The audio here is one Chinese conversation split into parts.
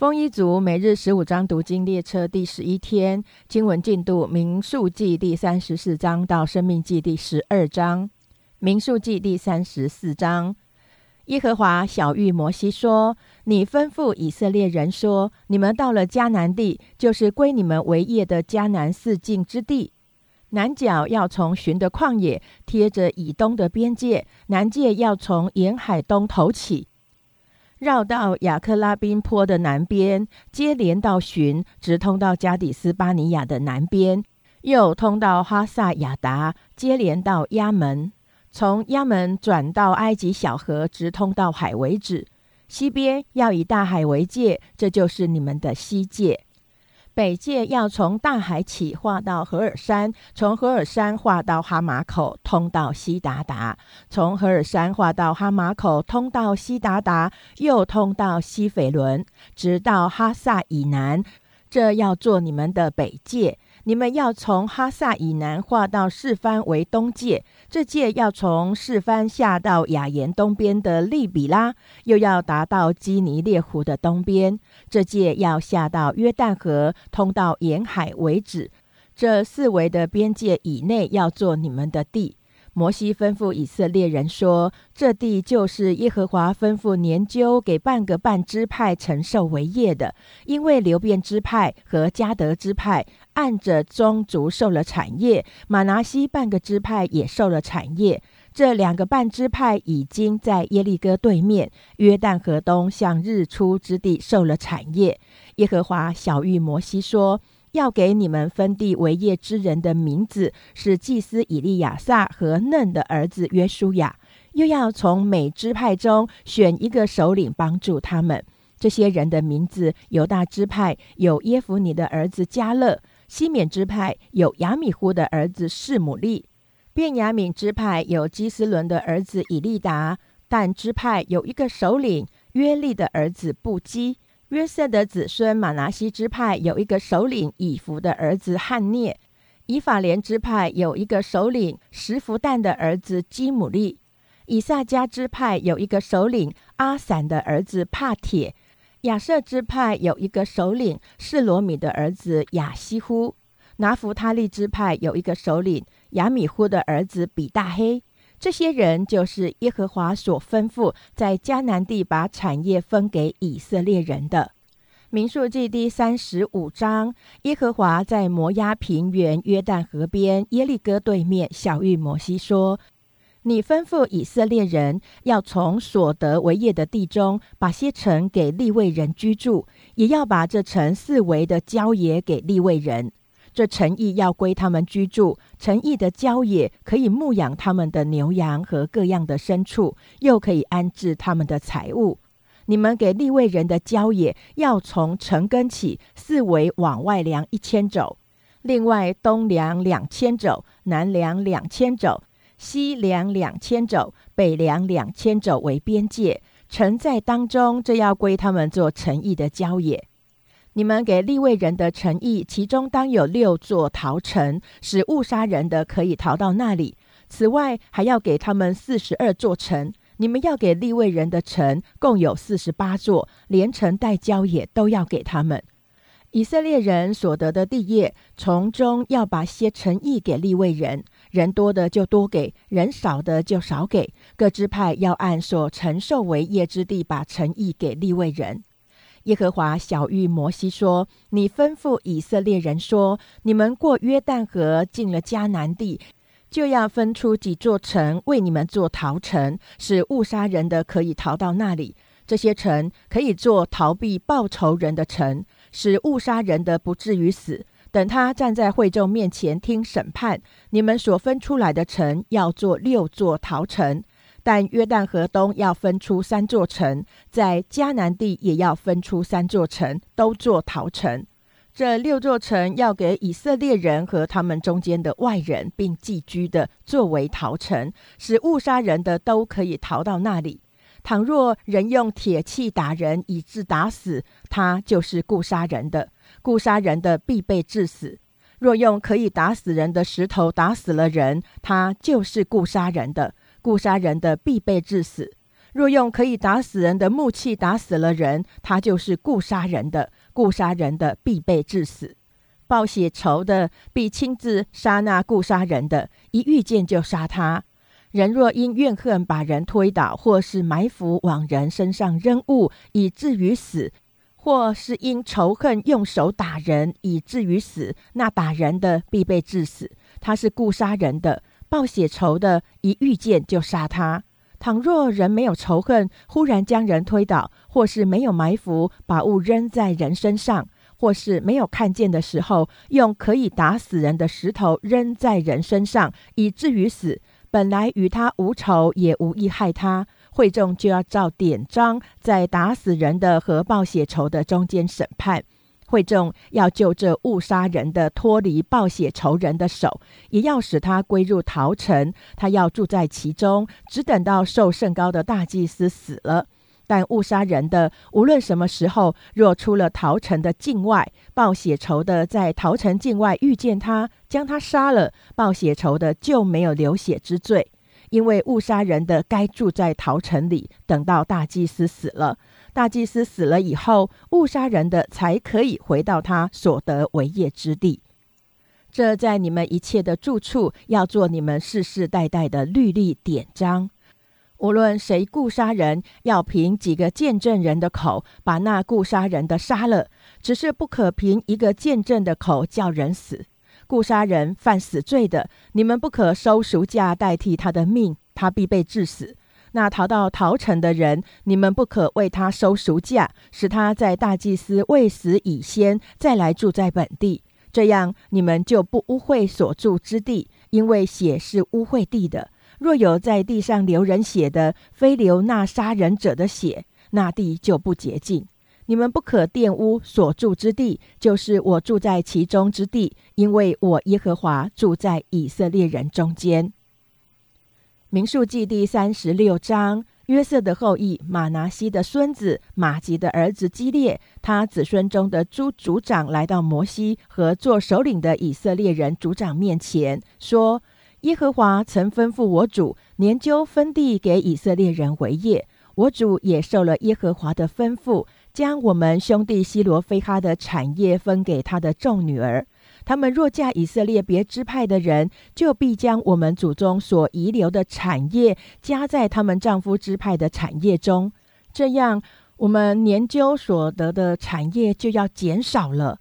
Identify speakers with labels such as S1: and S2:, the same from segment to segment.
S1: 丰一族每日十五章读经列车第十一天经文进度：民数记第三十四章到生命记第十二章。民数记第三十四章，耶和华小玉摩西说：“你吩咐以色列人说，你们到了迦南地，就是归你们为业的迦南四境之地。南角要从寻的旷野贴着以东的边界，南界要从沿海东头起。”绕到雅克拉宾坡的南边，接连到寻，直通到加底斯巴尼亚的南边，又通到哈萨亚达，接连到亚门，从亚门转到埃及小河，直通到海为止。西边要以大海为界，这就是你们的西界。北界要从大海起划到荷尔山，从荷尔山划到哈马口，通到西达达；从荷尔山划到哈马口，通到西达达，又通到西斐伦，直到哈萨以南。这要做你们的北界。你们要从哈萨以南划到示番为东界，这界要从示番下到雅言东边的利比拉，又要达到基尼列湖的东边，这界要下到约旦河，通到沿海为止。这四围的边界以内要做你们的地。摩西吩咐以色列人说：“这地就是耶和华吩咐年究给半个半支派承受为业的，因为流变支派和加德支派按着宗族受了产业，马拿西半个支派也受了产业。这两个半支派已经在耶利哥对面约旦河东向日出之地受了产业。”耶和华小谕摩西说。要给你们分地为业之人的名字是祭司以利亚撒和嫩的儿子约书亚，又要从每支派中选一个首领帮助他们。这些人的名字：犹大支派有耶夫尼的儿子加勒；西缅支派有亚米呼的儿子示姆利；便雅悯支派有基斯伦的儿子以利达；但支派有一个首领约利的儿子布基。约瑟的子孙马拿西支派有一个首领以弗的儿子汉涅；以法莲支派有一个首领石弗旦的儿子基姆利；以萨迦支派有一个首领阿散的儿子帕铁；亚瑟支派有一个首领是罗米的儿子亚西呼；拿弗他利支派有一个首领亚米呼的儿子比大黑。这些人就是耶和华所吩咐在迦南地把产业分给以色列人的。民数记第三十五章，耶和华在摩押平原约旦河边耶利哥对面小玉摩西说：“你吩咐以色列人要从所得为业的地中，把些城给立位人居住，也要把这城四围的郊野给立位人。”这城邑要归他们居住，城邑的郊野可以牧养他们的牛羊和各样的牲畜，又可以安置他们的财物。你们给立位人的郊野要从城根起，四围往外量一千肘，另外东量两千肘，南量两千肘，西量两千肘，北量两千肘为边界。城在当中，这要归他们做城邑的郊野。你们给立位人的诚意，其中当有六座逃城，使误杀人的可以逃到那里。此外，还要给他们四十二座城。你们要给立位人的城共有四十八座，连城带郊野都要给他们。以色列人所得的地业，从中要把些诚意给立位人，人多的就多给，人少的就少给。各支派要按所承受为业之地，把诚意给立位人。耶和华小谕摩西说：“你吩咐以色列人说，你们过约旦河进了迦南地，就要分出几座城为你们做逃城，使误杀人的可以逃到那里。这些城可以做逃避报仇人的城，使误杀人的不至于死。等他站在会众面前听审判，你们所分出来的城要做六座逃城。”但约旦河东要分出三座城，在迦南地也要分出三座城，都做逃城。这六座城要给以色列人和他们中间的外人，并寄居的作为逃城，使误杀人的都可以逃到那里。倘若人用铁器打人以致打死，他就是故杀人的，故杀人的必被致死。若用可以打死人的石头打死了人，他就是故杀人的。故杀人的必被致死。若用可以打死人的木器打死了人，他就是故杀人的，故杀人的必被致死。报血仇的必亲自杀那故杀人的，一遇见就杀他。人若因怨恨把人推倒，或是埋伏往人身上扔物以至于死，或是因仇恨用手打人以至于死，那打人的必被致死。他是故杀人的，报血仇的，一遇见就杀他。倘若人没有仇恨，忽然将人推倒，或是没有埋伏把物扔在人身上，或是没有看见的时候，用可以打死人的石头扔在人身上，以至于死。本来与他无仇，也无意害他，会众就要照典章，在打死人的和报血仇的中间审判。会众要救这误杀人的脱离报血仇人的手，也要使他归入陶城，他要住在其中，只等到受圣高的大祭司死了。但误杀人的，无论什么时候，若出了陶城的境外，报血仇的在陶城境外遇见他，将他杀了，报血仇的就没有流血之罪，因为误杀人的该住在陶城里，等到大祭司死了。大祭司死了以后，误杀人的才可以回到他所得为业之地。这在你们一切的住处，要做你们世世代代的律例典章。无论谁故杀人，要凭几个见证人的口把那故杀人的杀了，只是不可凭一个见证的口叫人死。故杀人犯死罪的，你们不可收赎价代替他的命，他必被致死。那逃到逃城的人，你们不可为他收赎价，使他在大祭司未死以先再来住在本地，这样你们就不污秽所住之地，因为血是污秽地的。若有在地上流人血的，非流那杀人者的血，那地就不洁净。你们不可玷污所住之地，就是我住在其中之地，因为我耶和华住在以色列人中间。民数记第三十六章，约瑟的后裔马拿西的孙子马吉的儿子基列，他子孙中的诸族长来到摩西和做首领的以色列人族长面前，说。耶和华曾吩咐我主研究分地给以色列人为业，我主也受了耶和华的吩咐，将我们兄弟西罗非哈的产业分给他的众女儿。他们若嫁以色列别支派的人，就必将我们祖宗所遗留的产业加在他们丈夫支派的产业中，这样我们研究所得的产业就要减少了。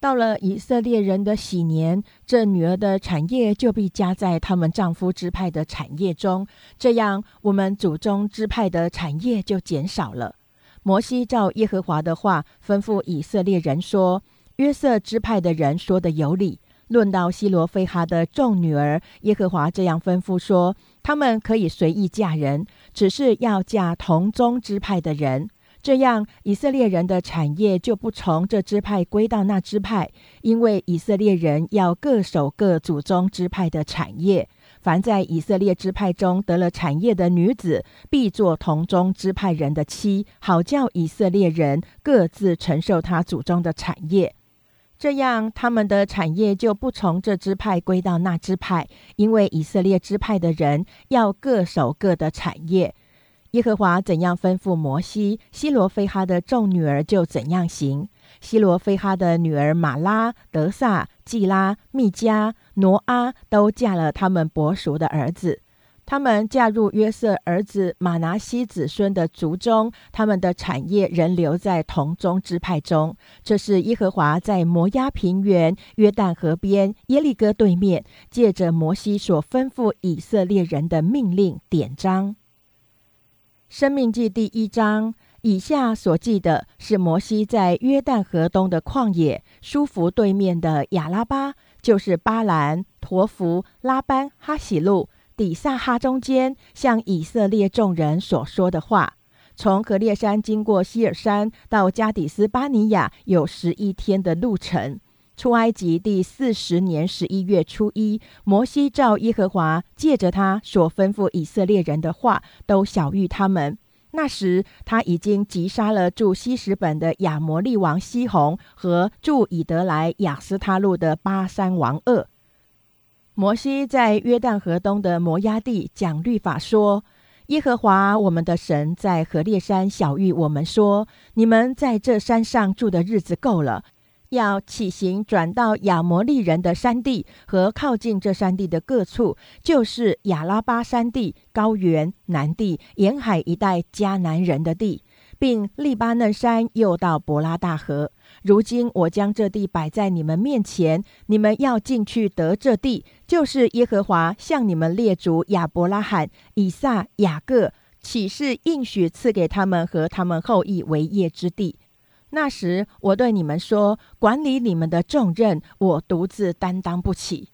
S1: 到了以色列人的喜年，这女儿的产业就必加在他们丈夫支派的产业中，这样我们祖宗支派的产业就减少了。摩西照耶和华的话吩咐以色列人说：“约瑟支派的人说的有理。论到希罗非哈的众女儿，耶和华这样吩咐说：他们可以随意嫁人，只是要嫁同宗支派的人。”这样，以色列人的产业就不从这支派归到那支派，因为以色列人要各守各祖宗支派的产业。凡在以色列支派中得了产业的女子，必做同宗支派人的妻，好叫以色列人各自承受他祖宗的产业。这样，他们的产业就不从这支派归到那支派，因为以色列支派的人要各守各的产业。耶和华怎样吩咐摩西，希罗非哈的众女儿就怎样行。希罗非哈的女儿玛拉、德萨、季拉、密加、挪阿都嫁了他们伯叔的儿子。他们嫁入约瑟儿子马拿西子孙的族中，他们的产业仍留在同宗支派中。这是耶和华在摩押平原、约旦河边、耶利哥对面，借着摩西所吩咐以色列人的命令典章。生命记第一章以下所记的是摩西在约旦河东的旷野，舒服对面的亚拉巴，就是巴兰、陀弗、拉班、哈喜路、底萨哈中间，向以色列众人所说的话。从格列山经过希尔山到加底斯巴尼亚，有十一天的路程。出埃及第四十年十一月初一，摩西照耶和华借着他所吩咐以色列人的话，都晓谕他们。那时他已经击杀了住西什本的亚摩利王西宏和住以德莱雅斯他路的巴山王二。摩西在约旦河东的摩押地讲律法说：耶和华我们的神在何烈山小谕我们说：你们在这山上住的日子够了。要起行，转到亚摩利人的山地和靠近这山地的各处，就是亚拉巴山地、高原、南地、沿海一带迦南人的地，并利巴嫩山，又到伯拉大河。如今我将这地摆在你们面前，你们要进去得这地，就是耶和华向你们列祖亚伯拉罕、以撒、雅各起誓应许赐给他们和他们后裔为业之地。那时，我对你们说：“管理你们的重任，我独自担当不起。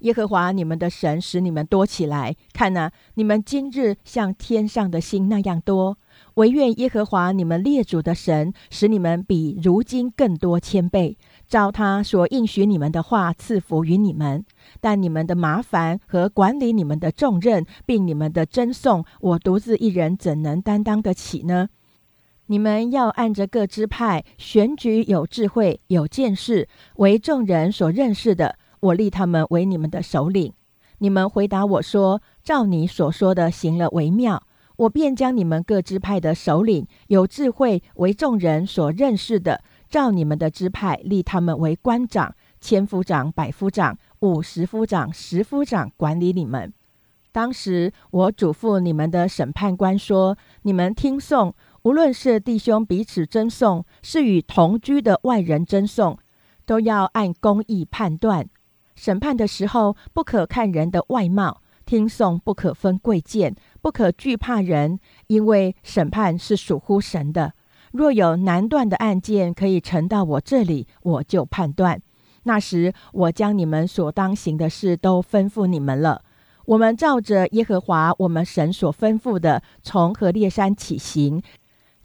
S1: 耶和华你们的神使你们多起来，看呐，你们今日像天上的星那样多。唯愿耶和华你们列祖的神使你们比如今更多千倍，照他所应许你们的话赐福于你们。但你们的麻烦和管理你们的重任，并你们的争讼，我独自一人怎能担当得起呢？”你们要按着各支派选举有智慧、有见识、为众人所认识的，我立他们为你们的首领。你们回答我说：“照你所说的行了为妙。”我便将你们各支派的首领、有智慧、为众人所认识的，照你们的支派立他们为官长、千夫长、百夫长、五十夫长、十夫长，管理你们。当时我嘱咐你们的审判官说：“你们听讼。”无论是弟兄彼此争讼，是与同居的外人争讼，都要按公义判断。审判的时候，不可看人的外貌；听讼不可分贵贱，不可惧怕人，因为审判是属乎神的。若有难断的案件可以呈到我这里，我就判断。那时，我将你们所当行的事都吩咐你们了。我们照着耶和华我们神所吩咐的，从何烈山起行。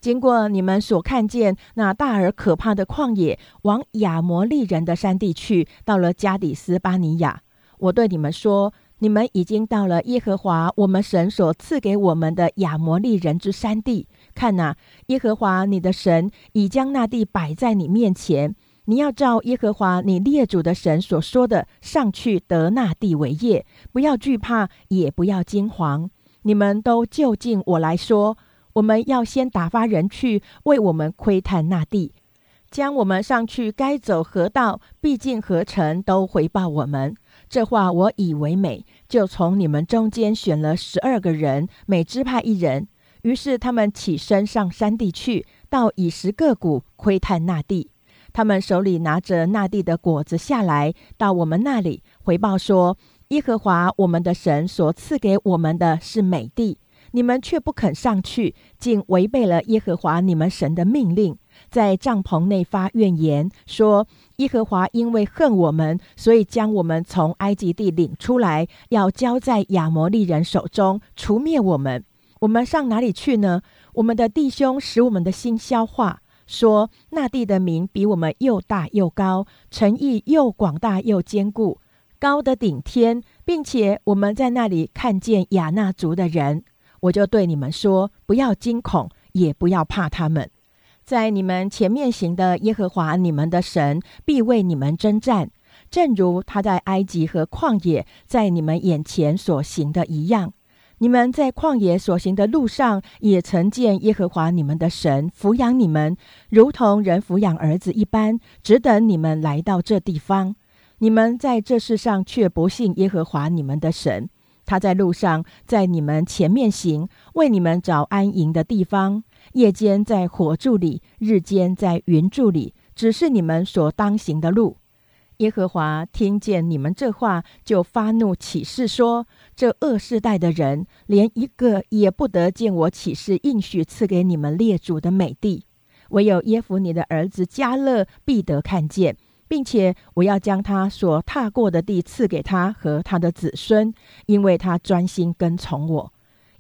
S1: 经过你们所看见那大而可怕的旷野，往亚摩利人的山地去，到了加底斯巴尼亚。我对你们说：你们已经到了耶和华我们神所赐给我们的亚摩利人之山地。看哪，耶和华你的神已将那地摆在你面前。你要照耶和华你列祖的神所说的，上去得那地为业，不要惧怕，也不要惊惶。你们都就近我来说。我们要先打发人去为我们窥探那地，将我们上去该走何道、必进何城都回报我们。这话我以为美，就从你们中间选了十二个人，每支派一人。于是他们起身上山地去，到以实各谷窥探那地。他们手里拿着那地的果子下来，到我们那里回报说：耶和华我们的神所赐给我们的是美地。你们却不肯上去，竟违背了耶和华你们神的命令，在帐篷内发怨言，说：耶和华因为恨我们，所以将我们从埃及地领出来，要交在亚摩利人手中，除灭我们。我们上哪里去呢？我们的弟兄使我们的心消化，说那地的名比我们又大又高，城邑又广大又坚固，高的顶天，并且我们在那里看见亚纳族的人。我就对你们说：不要惊恐，也不要怕他们。在你们前面行的耶和华你们的神必为你们征战，正如他在埃及和旷野在你们眼前所行的一样。你们在旷野所行的路上，也曾见耶和华你们的神抚养你们，如同人抚养儿子一般，只等你们来到这地方。你们在这世上却不信耶和华你们的神。他在路上，在你们前面行，为你们找安营的地方；夜间在火柱里，日间在云柱里，只是你们所当行的路。耶和华听见你们这话，就发怒起誓说：这恶世代的人，连一个也不得见我起誓应许赐给你们列祖的美地，唯有耶夫你的儿子加勒必得看见。并且我要将他所踏过的地赐给他和他的子孙，因为他专心跟从我。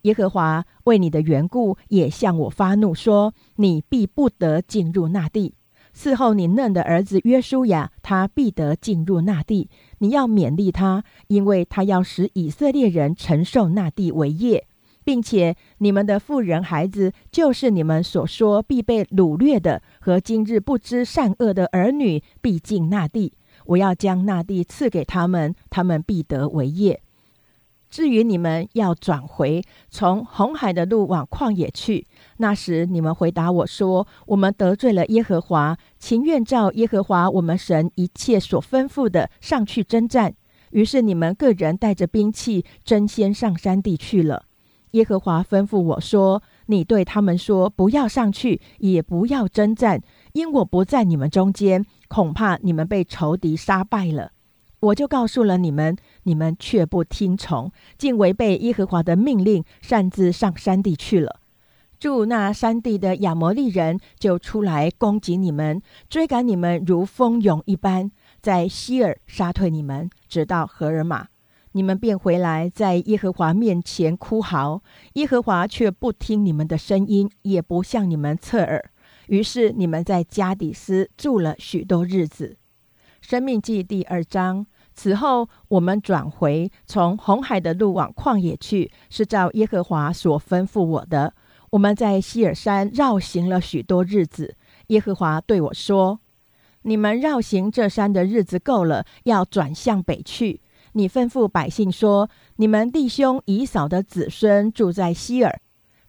S1: 耶和华为你的缘故也向我发怒，说：你必不得进入那地。伺候你嫩的儿子约书亚，他必得进入那地。你要勉励他，因为他要使以色列人承受那地为业。并且你们的妇人孩子，就是你们所说必被掳掠的和今日不知善恶的儿女，必进那地。我要将那地赐给他们，他们必得为业。至于你们要转回，从红海的路往旷野去。那时你们回答我说：“我们得罪了耶和华，情愿照耶和华我们神一切所吩咐的上去征战。”于是你们个人带着兵器争先上山地去了。耶和华吩咐我说：“你对他们说，不要上去，也不要征战，因我不在你们中间，恐怕你们被仇敌杀败了。”我就告诉了你们，你们却不听从，竟违背耶和华的命令，擅自上山地去了。住那山地的亚摩利人就出来攻击你们，追赶你们如蜂蛹一般，在希尔杀退你们，直到荷尔玛。你们便回来，在耶和华面前哭嚎，耶和华却不听你们的声音，也不向你们侧耳。于是你们在加底斯住了许多日子。生命记第二章。此后，我们转回从红海的路往旷野去，是照耶和华所吩咐我的。我们在希尔山绕行了许多日子。耶和华对我说：“你们绕行这山的日子够了，要转向北去。你吩咐百姓说：你们弟兄以扫的子孙住在希尔。”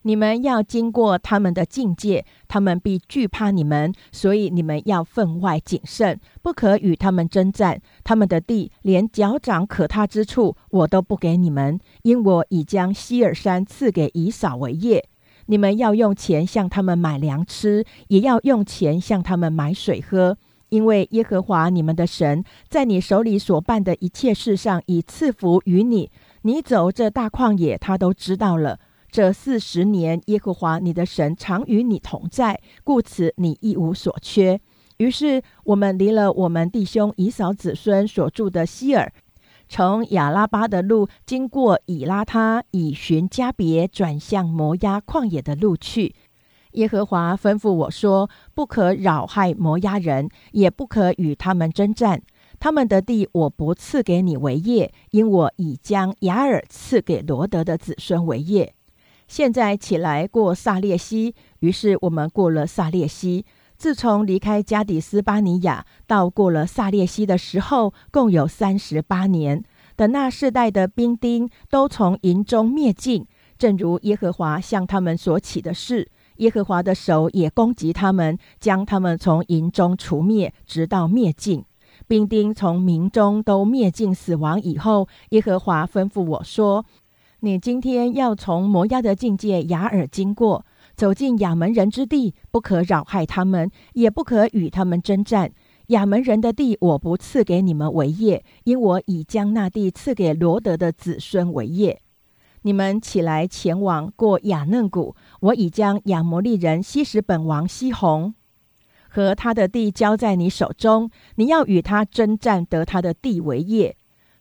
S1: 你们要经过他们的境界，他们必惧怕你们，所以你们要分外谨慎，不可与他们征战。他们的地连脚掌可踏之处，我都不给你们，因我已将希尔山赐给以扫为业。你们要用钱向他们买粮吃，也要用钱向他们买水喝，因为耶和华你们的神在你手里所办的一切事上已赐福于你。你走这大旷野，他都知道了。这四十年，耶和华你的神常与你同在，故此你一无所缺。于是我们离了我们弟兄以扫子孙所住的希尔，从亚拉巴的路经过以拉他，以寻加别，转向摩押旷野的路去。耶和华吩咐我说：不可扰害摩押人，也不可与他们征战。他们的地我不赐给你为业，因我已将雅尔赐给罗德的子孙为业。现在起来过萨列西，于是我们过了萨列西。自从离开加底斯巴尼亚到过了萨列西的时候，共有三十八年。等那世代的兵丁都从营中灭尽，正如耶和华向他们所起的事，耶和华的手也攻击他们，将他们从营中除灭，直到灭尽。兵丁从民中都灭尽死亡以后，耶和华吩咐我说。你今天要从摩押的境界雅尔经过，走进亚门人之地，不可扰害他们，也不可与他们征战。亚门人的地，我不赐给你们为业，因我已将那地赐给罗德的子孙为业。你们起来前往过亚嫩谷，我已将亚摩利人西什本王西宏和他的地交在你手中，你要与他征战，得他的地为业。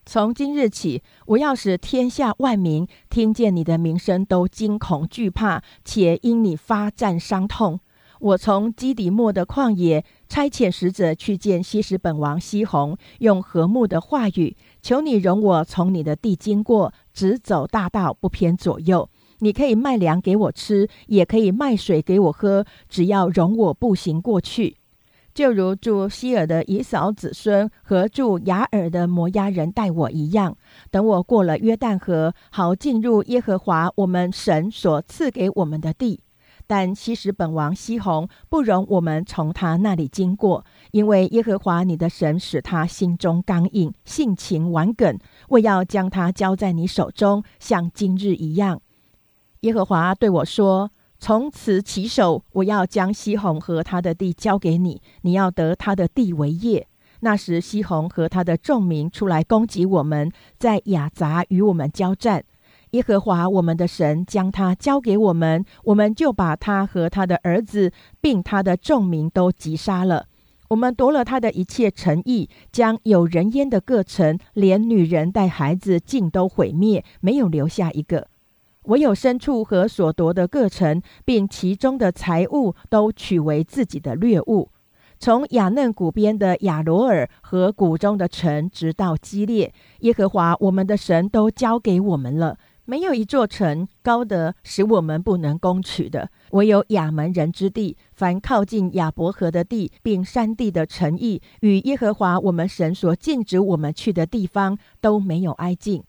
S1: 从今日起，我要使天下万民听见你的名声都惊恐惧怕，且因你发战伤痛。我从基底末的旷野差遣使者去见西什本王西宏，用和睦的话语求你容我从你的地经过，直走大道，不偏左右。你可以卖粮给我吃，也可以卖水给我喝，只要容我步行过去。就如住希尔的以扫子孙和住雅尔的摩押人待我一样，等我过了约旦河，好进入耶和华我们神所赐给我们的地。但西实本王西宏不容我们从他那里经过，因为耶和华你的神使他心中刚硬，性情顽梗，为要将他交在你手中，像今日一样。耶和华对我说。从此起手，我要将西宏和他的地交给你，你要得他的地为业。那时，西宏和他的众民出来攻击我们，在雅杂与我们交战。耶和华我们的神将他交给我们，我们就把他和他的儿子，并他的众民都击杀了。我们夺了他的一切诚意，将有人烟的各城，连女人带孩子，尽都毁灭，没有留下一个。唯有牲畜和所夺的各城，并其中的财物，都取为自己的掠物。从雅嫩谷边的亚罗尔和谷中的城，直到基列，耶和华我们的神都交给我们了。没有一座城高得使我们不能攻取的。唯有亚门人之地，凡靠近亚伯河的地，并山地的城邑，与耶和华我们神所禁止我们去的地方，都没有挨近。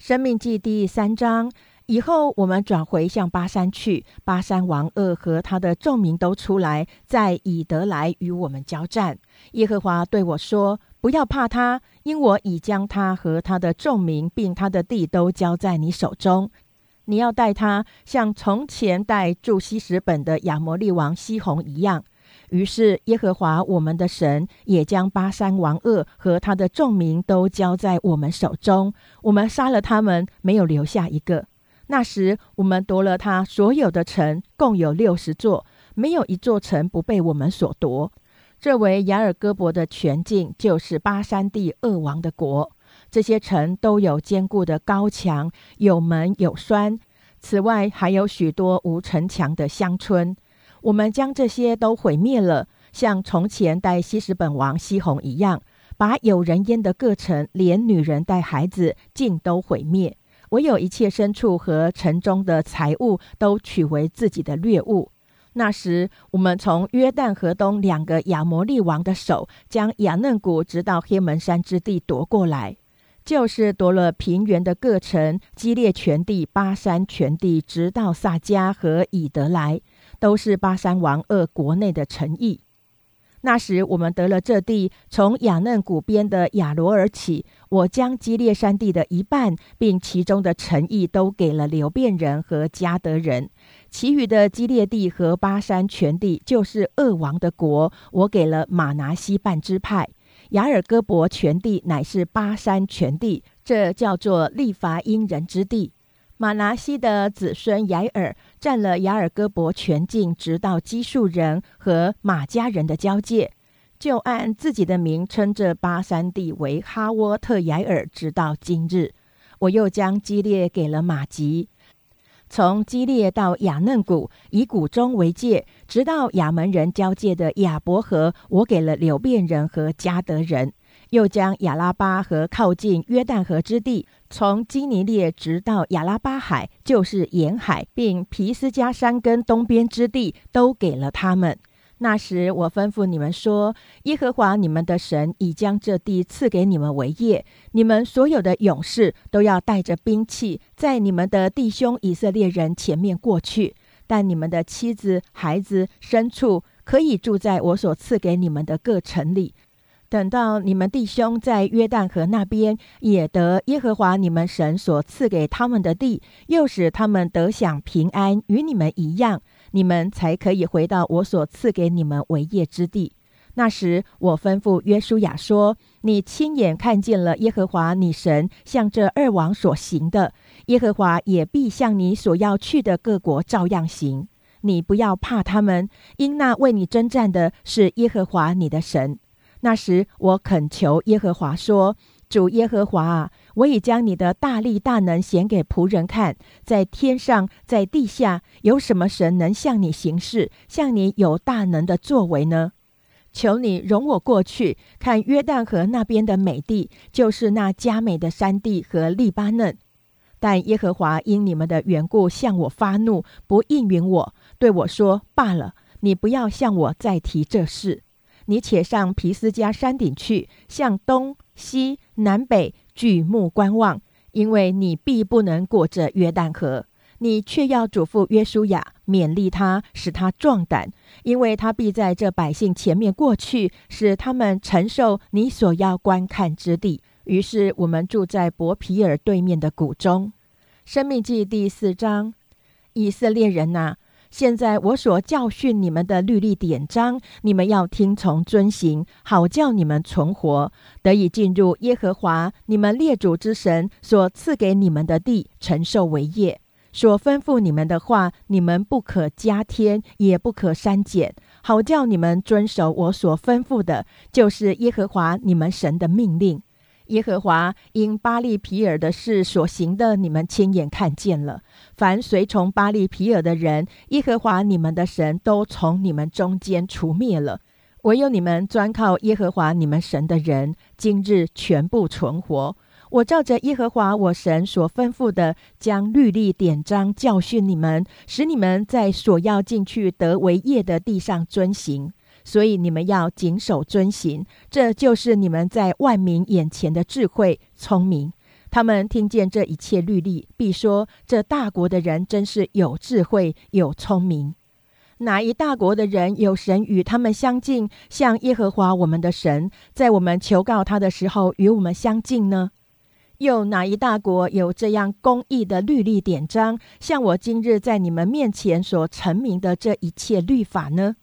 S1: 生命记第三章以后，我们转回向巴山去。巴山王恶和他的众民都出来，在以德来与我们交战。耶和华对我说：“不要怕他，因我已将他和他的众民，并他的地都交在你手中。你要带他，像从前带住西什本的亚摩利王西宏一样。”于是，耶和华我们的神也将巴山王恶和他的众民都交在我们手中，我们杀了他们，没有留下一个。那时，我们夺了他所有的城，共有六十座，没有一座城不被我们所夺。这为雅尔戈伯的全境，就是巴山地恶王的国。这些城都有坚固的高墙，有门有栓。此外，还有许多无城墙的乡村。我们将这些都毁灭了，像从前带西什本王西宏一样，把有人烟的各城，连女人带孩子，尽都毁灭。唯有一切牲畜和城中的财物，都取为自己的掠物。那时，我们从约旦河东两个亚摩利王的手，将亚嫩谷直到黑门山之地夺过来，就是夺了平原的各城，基列全地、巴山全地，直到撒迦和以德来。都是巴山王二国内的诚意。那时我们得了这地，从雅嫩谷边的雅罗尔起，我将基列山地的一半，并其中的诚意都给了流变人和迦德人。其余的基列地和巴山全地，就是二王的国，我给了马拿西半支派。雅尔戈伯全地乃是巴山全地，这叫做利伐因人之地。马拿西的子孙雅尔占了雅尔戈伯全境，直到基述人和马家人的交界，就按自己的名称这巴山地为哈沃特雅尔，直到今日。我又将基列给了马吉，从基列到雅嫩谷，以谷中为界，直到亚门人交界的亚伯河，我给了流变人和加德人。又将亚拉巴和靠近约旦河之地，从基尼列直到亚拉巴海，就是沿海，并皮斯加山跟东边之地，都给了他们。那时我吩咐你们说：耶和华你们的神已将这地赐给你们为业，你们所有的勇士都要带着兵器，在你们的弟兄以色列人前面过去。但你们的妻子、孩子、牲畜可以住在我所赐给你们的各城里。等到你们弟兄在约旦河那边也得耶和华你们神所赐给他们的地，又使他们得享平安，与你们一样，你们才可以回到我所赐给你们为业之地。那时，我吩咐约书亚说：“你亲眼看见了耶和华你神向这二王所行的，耶和华也必向你所要去的各国照样行。你不要怕他们，因那为你征战的是耶和华你的神。”那时，我恳求耶和华说：“主耶和华啊，我已将你的大力大能显给仆人看，在天上，在地下，有什么神能向你行事，向你有大能的作为呢？求你容我过去，看约旦河那边的美地，就是那佳美的山地和利巴嫩。但耶和华因你们的缘故向我发怒，不应允我，对我说：罢了，你不要向我再提这事。”你且上皮斯加山顶去，向东西南北举目观望，因为你必不能过这约旦河。你却要嘱咐约书亚，勉励他，使他壮胆，因为他必在这百姓前面过去，使他们承受你所要观看之地。于是我们住在伯皮尔对面的谷中。生命记第四章，以色列人呐。现在我所教训你们的律例典章，你们要听从遵行，好叫你们存活，得以进入耶和华你们列祖之神所赐给你们的地，承受为业。所吩咐你们的话，你们不可加添，也不可删减，好叫你们遵守我所吩咐的，就是耶和华你们神的命令。耶和华因巴利皮尔的事所行的，你们亲眼看见了。凡随从巴利皮尔的人，耶和华你们的神都从你们中间除灭了。唯有你们专靠耶和华你们神的人，今日全部存活。我照着耶和华我神所吩咐的，将律例典章教训你们，使你们在所要进去得为业的地上遵行。所以你们要谨守遵行，这就是你们在万民眼前的智慧聪明。他们听见这一切律例，必说：这大国的人真是有智慧、有聪明。哪一大国的人有神与他们相近，像耶和华我们的神，在我们求告他的时候与我们相近呢？又哪一大国有这样公义的律例典章，像我今日在你们面前所成名的这一切律法呢？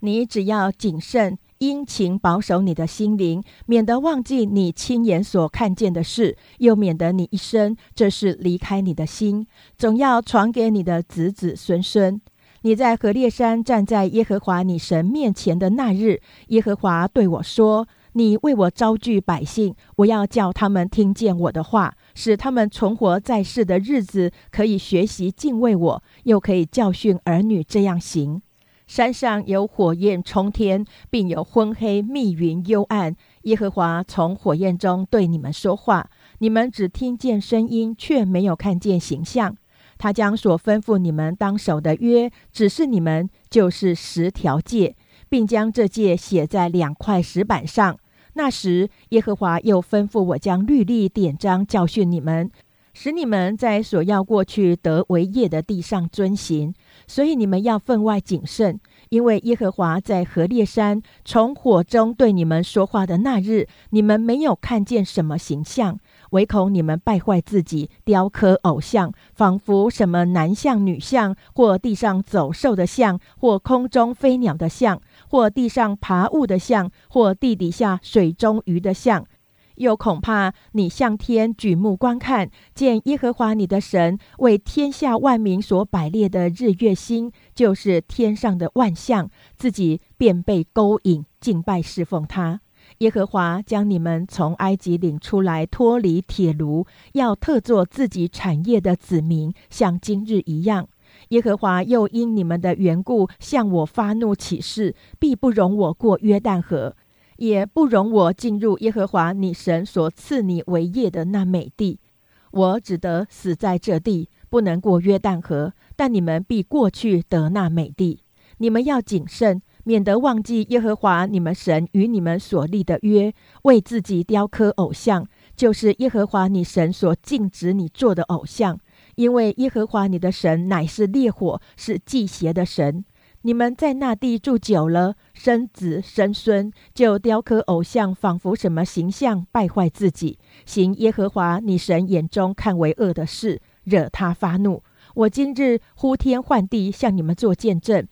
S1: 你只要谨慎殷勤保守你的心灵，免得忘记你亲眼所看见的事，又免得你一生这是离开你的心，总要传给你的子子孙孙。你在何烈山站在耶和华你神面前的那日，耶和华对我说。你为我招聚百姓，我要叫他们听见我的话，使他们存活在世的日子，可以学习敬畏我，又可以教训儿女这样行。山上有火焰冲天，并有昏黑密云幽暗。耶和华从火焰中对你们说话，你们只听见声音，却没有看见形象。他将所吩咐你们当守的约指示你们，就是十条戒，并将这戒写在两块石板上。那时，耶和华又吩咐我将律例典章教训你们，使你们在所要过去得为业的地上遵行。所以你们要分外谨慎，因为耶和华在何烈山从火中对你们说话的那日，你们没有看见什么形象。唯恐你们败坏自己，雕刻偶像，仿佛什么男像、女像，或地上走兽的像，或空中飞鸟的像，或地上爬物的像，或地底下水中鱼的像。又恐怕你向天举目观看，见耶和华你的神为天下万民所摆列的日月星，就是天上的万象，自己便被勾引敬拜侍奉他。耶和华将你们从埃及领出来，脱离铁炉，要特作自己产业的子民，像今日一样。耶和华又因你们的缘故向我发怒起誓，必不容我过约旦河，也不容我进入耶和华你神所赐你为业的那美地。我只得死在这地，不能过约旦河。但你们必过去得那美地。你们要谨慎。免得忘记耶和华你们神与你们所立的约，为自己雕刻偶像，就是耶和华你神所禁止你做的偶像。因为耶和华你的神乃是烈火，是祭邪的神。你们在那地住久了，生子生孙，就雕刻偶像，仿佛什么形象，败坏自己，行耶和华你神眼中看为恶的事，惹他发怒。我今日呼天唤地，向你们做见证。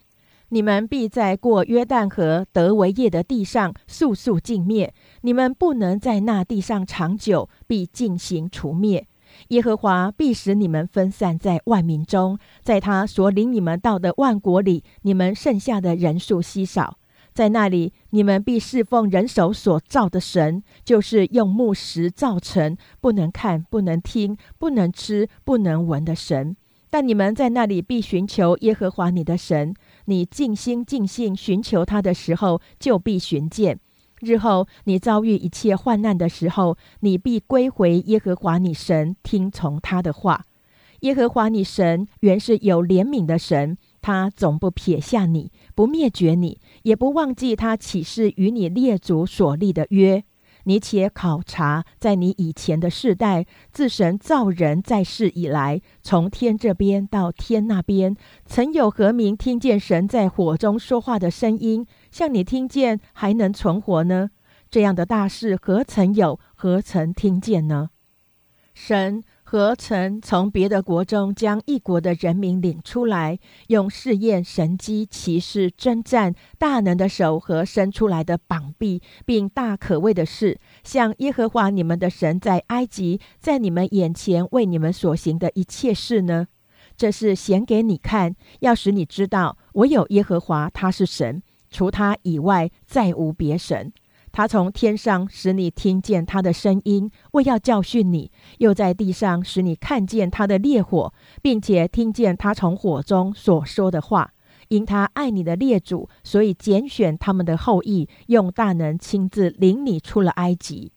S1: 你们必在过约旦河得为业的地上速速尽灭，你们不能在那地上长久，必进行除灭。耶和华必使你们分散在万民中，在他所领你们到的万国里，你们剩下的人数稀少。在那里，你们必侍奉人手所造的神，就是用木石造成，不能看、不能听、不能吃、不能闻的神。但你们在那里必寻求耶和华你的神。你尽心尽性寻求他的时候，就必寻见；日后你遭遇一切患难的时候，你必归回耶和华你神，听从他的话。耶和华你神原是有怜悯的神，他总不撇下你，不灭绝你，也不忘记他起誓与你列祖所立的约。你且考察，在你以前的世代，自神造人在世以来，从天这边到天那边，曾有何名听见神在火中说话的声音，像你听见还能存活呢？这样的大事何曾有，何曾听见呢？神。何曾从别的国中将一国的人民领出来，用试验神机、骑士、征战、大能的手和伸出来的膀臂，并大可畏的事，像耶和华你们的神在埃及，在你们眼前为你们所行的一切事呢？这是显给你看，要使你知道，我有耶和华，他是神，除他以外再无别神。他从天上使你听见他的声音，为要教训你；又在地上使你看见他的烈火，并且听见他从火中所说的话。因他爱你的列祖，所以拣选他们的后裔，用大能亲自领你出了埃及，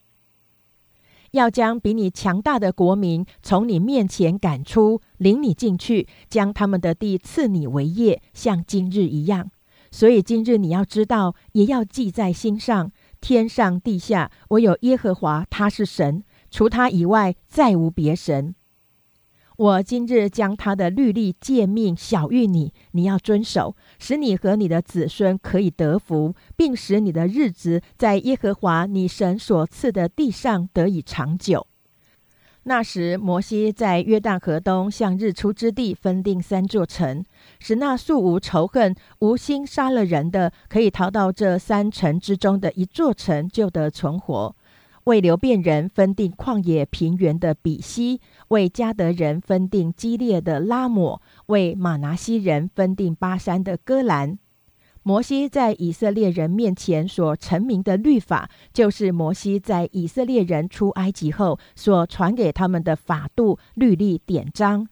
S1: 要将比你强大的国民从你面前赶出，领你进去，将他们的地赐你为业，像今日一样。所以今日你要知道，也要记在心上。天上地下，唯有耶和华，他是神。除他以外再无别神。我今日将他的律例诫命晓谕你，你要遵守，使你和你的子孙可以得福，并使你的日子在耶和华你神所赐的地上得以长久。那时，摩西在约旦河东向日出之地分定三座城，使那素无仇恨、无心杀了人的，可以逃到这三城之中的一座城，就得存活。为流变人分定旷野平原的比西，为加德人分定激烈的拉姆，为马拿西人分定巴山的戈兰。摩西在以色列人面前所成名的律法，就是摩西在以色列人出埃及后所传给他们的法度、律例、典章。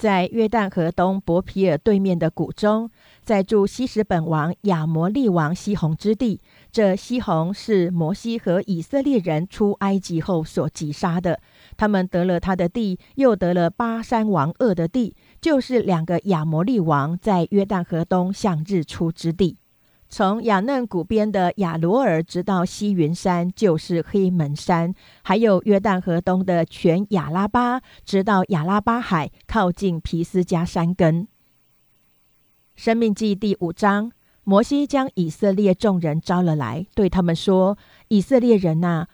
S1: 在约旦河东伯皮尔对面的谷中，在住西什本王亚摩利王西宏之地。这西宏是摩西和以色列人出埃及后所击杀的。他们得了他的地，又得了巴山王恶的地，就是两个亚摩利王在约旦河东向日出之地。从雅嫩谷边的亚罗尔直到西云山，就是黑门山；还有约旦河东的全亚拉巴，直到亚拉巴海，靠近皮斯加山根。生命记第五章，摩西将以色列众人招了来，对他们说：“以色列人呐，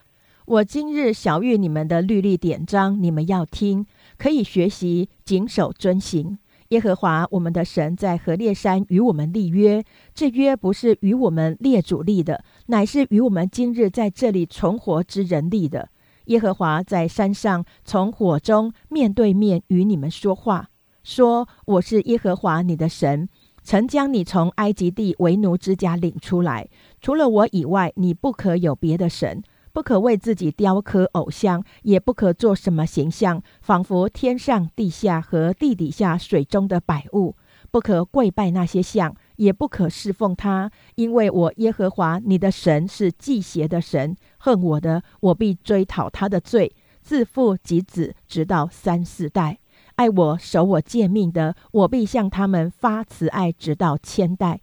S1: 我今日晓谕你们的律例典章，你们要听，可以学习，谨守遵行。”耶和华我们的神在何烈山与我们立约，这约不是与我们列祖立的，乃是与我们今日在这里存活之人立的。耶和华在山上从火中面对面与你们说话，说：“我是耶和华你的神，曾将你从埃及地为奴之家领出来。除了我以外，你不可有别的神。”不可为自己雕刻偶像，也不可做什么形象，仿佛天上、地下和地底下水中的百物。不可跪拜那些像，也不可侍奉他，因为我耶和华你的神是祭邪的神，恨我的，我必追讨他的罪，自父及子，直到三四代；爱我、守我诫命的，我必向他们发慈爱，直到千代。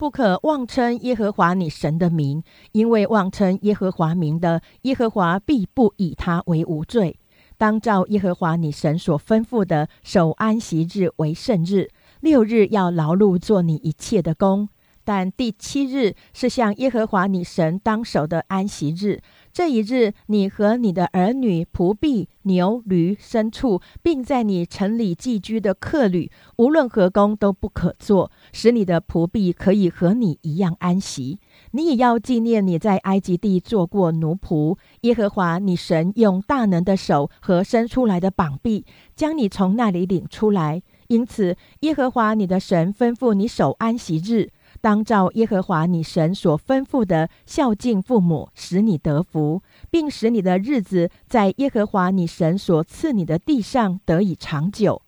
S1: 不可妄称耶和华你神的名，因为妄称耶和华名的，耶和华必不以他为无罪。当照耶和华你神所吩咐的，守安息日为圣日，六日要劳碌做你一切的工，但第七日是向耶和华你神当守的安息日。这一日，你和你的儿女、仆婢、牛、驴、牲畜，并在你城里寄居的客旅，无论何工都不可做，使你的仆婢可以和你一样安息。你也要纪念你在埃及地做过奴仆，耶和华你神用大能的手和伸出来的膀臂，将你从那里领出来。因此，耶和华你的神吩咐你守安息日。当照耶和华你神所吩咐的孝敬父母，使你得福，并使你的日子在耶和华你神所赐你的地上得以长久。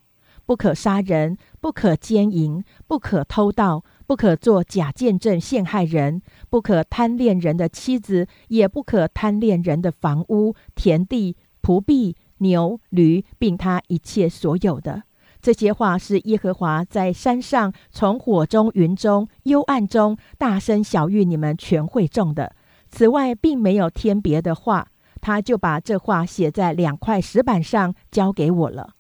S1: 不可杀人，不可奸淫，不可偷盗，不可做假见证陷害人，不可贪恋人的妻子，也不可贪恋人的房屋、田地、仆婢、牛、驴，并他一切所有的。这些话是耶和华在山上从火中、云中、幽暗中大声小谕你们全会众的。此外，并没有添别的话。他就把这话写在两块石板上，交给我了。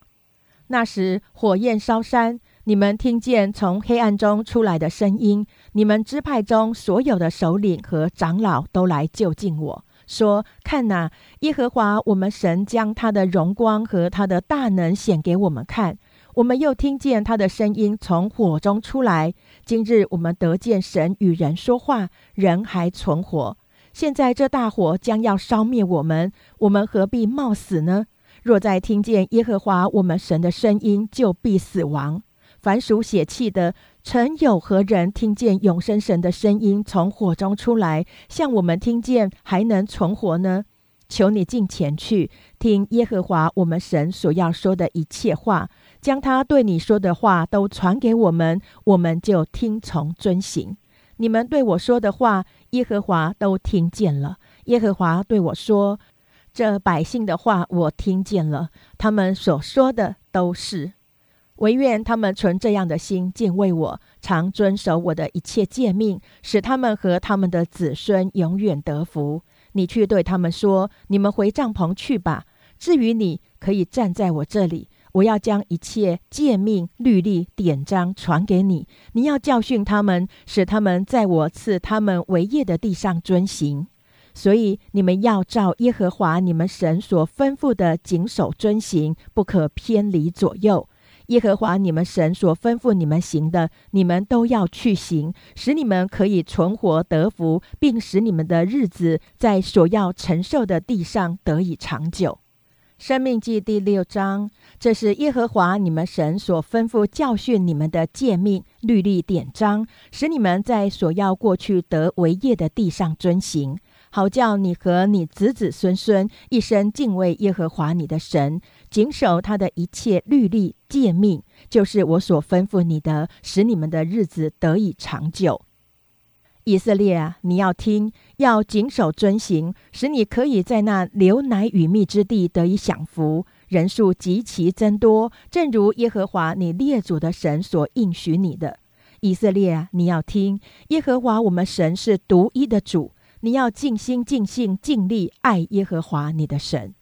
S1: 那时火焰烧山，你们听见从黑暗中出来的声音。你们支派中所有的首领和长老都来就近我说：“看哪，耶和华我们神将他的荣光和他的大能显给我们看。”我们又听见他的声音从火中出来。今日我们得见神与人说话，人还存活。现在这大火将要烧灭我们，我们何必冒死呢？若再听见耶和华我们神的声音，就必死亡。凡属血气的，曾有何人听见永生神的声音从火中出来，像我们听见，还能存活呢？求你进前去，听耶和华我们神所要说的一切话。将他对你说的话都传给我们，我们就听从遵行。你们对我说的话，耶和华都听见了。耶和华对我说：“这百姓的话我听见了，他们所说的都是。唯愿他们存这样的心，敬畏我，常遵守我的一切诫命，使他们和他们的子孙永远得福。”你去对他们说：“你们回帐篷去吧。”至于你，可以站在我这里。我要将一切诫命、律例、典章传给你，你要教训他们，使他们在我赐他们为业的地上遵行。所以你们要照耶和华你们神所吩咐的谨守遵行，不可偏离左右。耶和华你们神所吩咐你们行的，你们都要去行，使你们可以存活得福，并使你们的日子在所要承受的地上得以长久。生命记第六章，这是耶和华你们神所吩咐教训你们的诫命、律例、典章，使你们在所要过去得为业的地上遵行，好叫你和你子子孙孙一生敬畏耶和华你的神，谨守他的一切律例、诫命，就是我所吩咐你的，使你们的日子得以长久。以色列啊，你要听，要谨守遵行，使你可以在那流奶与蜜之地得以享福，人数极其增多，正如耶和华你列祖的神所应许你的。以色列啊，你要听，耶和华我们神是独一的主，你要尽心、尽性、尽力爱耶和华你的神。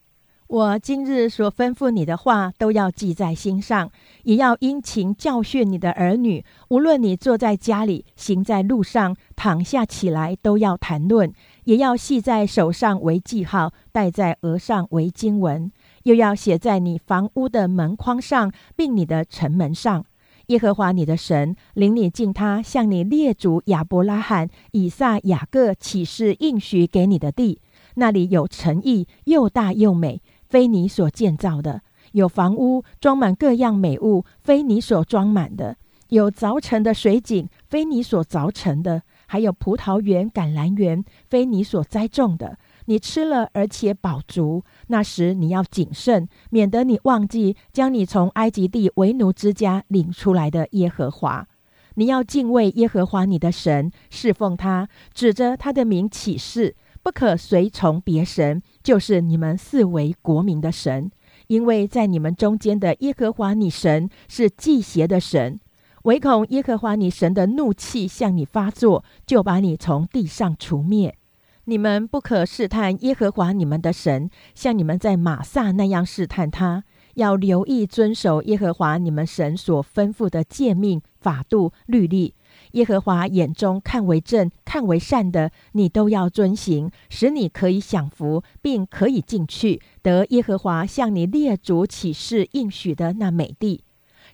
S1: 我今日所吩咐你的话，都要记在心上，也要殷勤教训你的儿女。无论你坐在家里，行在路上，躺下起来，都要谈论；也要系在手上为记号，戴在额上为经文，又要写在你房屋的门框上，并你的城门上。耶和华你的神领你进他向你列祖亚伯拉罕、以撒、雅各起誓应许给你的地，那里有诚意，又大又美。非你所建造的，有房屋装满各样美物；非你所装满的，有凿成的水井；非你所凿成的，还有葡萄园、橄榄园；非你所栽种的。你吃了而且饱足，那时你要谨慎，免得你忘记将你从埃及地为奴之家领出来的耶和华。你要敬畏耶和华你的神，侍奉他，指着他的名起誓。不可随从别神，就是你们四为国民的神，因为在你们中间的耶和华你神是祭邪的神，唯恐耶和华你神的怒气向你发作，就把你从地上除灭。你们不可试探耶和华你们的神，像你们在马萨那样试探他。要留意遵守耶和华你们神所吩咐的诫命、法度、律例。耶和华眼中看为正、看为善的，你都要遵行，使你可以享福，并可以进去得耶和华向你列祖起誓应许的那美地。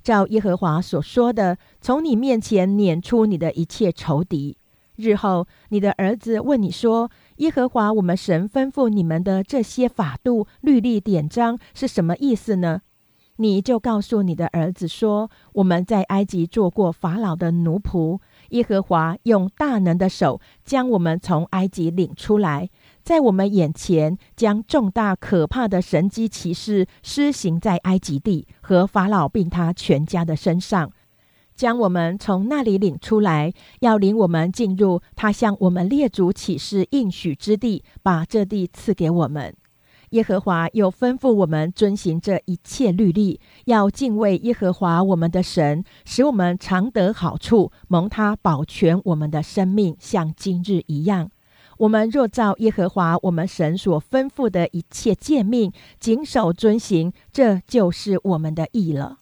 S1: 照耶和华所说的，从你面前撵出你的一切仇敌。日后你的儿子问你说：“耶和华我们神吩咐你们的这些法度、律例、典章是什么意思呢？”你就告诉你的儿子说：“我们在埃及做过法老的奴仆，耶和华用大能的手将我们从埃及领出来，在我们眼前将重大可怕的神机骑士施行在埃及地和法老并他全家的身上，将我们从那里领出来，要领我们进入他向我们列祖起誓应许之地，把这地赐给我们。”耶和华又吩咐我们遵行这一切律例，要敬畏耶和华我们的神，使我们常得好处，蒙他保全我们的生命，像今日一样。我们若照耶和华我们神所吩咐的一切诫命，谨守遵行，这就是我们的义了。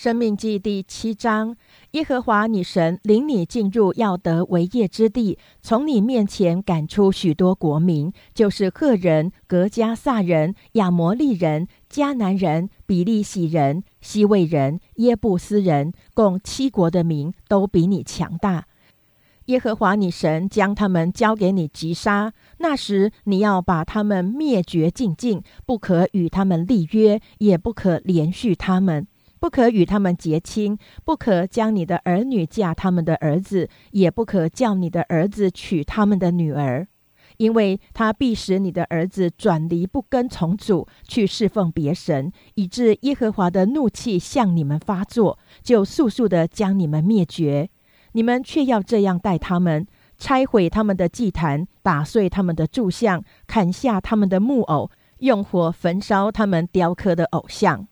S1: 生命记第七章。耶和华女神领你进入要得为业之地，从你面前赶出许多国民，就是赫人、格加萨人、亚摩利人、迦南人、比利洗人、西魏人、耶布斯人，共七国的民，都比你强大。耶和华女神将他们交给你击杀，那时你要把他们灭绝尽尽，不可与他们立约，也不可连续他们。不可与他们结亲，不可将你的儿女嫁他们的儿子，也不可叫你的儿子娶他们的女儿，因为他必使你的儿子转离不跟从主，去侍奉别神，以致耶和华的怒气向你们发作，就速速的将你们灭绝。你们却要这样待他们：拆毁他们的祭坛，打碎他们的柱像，砍下他们的木偶，用火焚烧他们雕刻的偶像。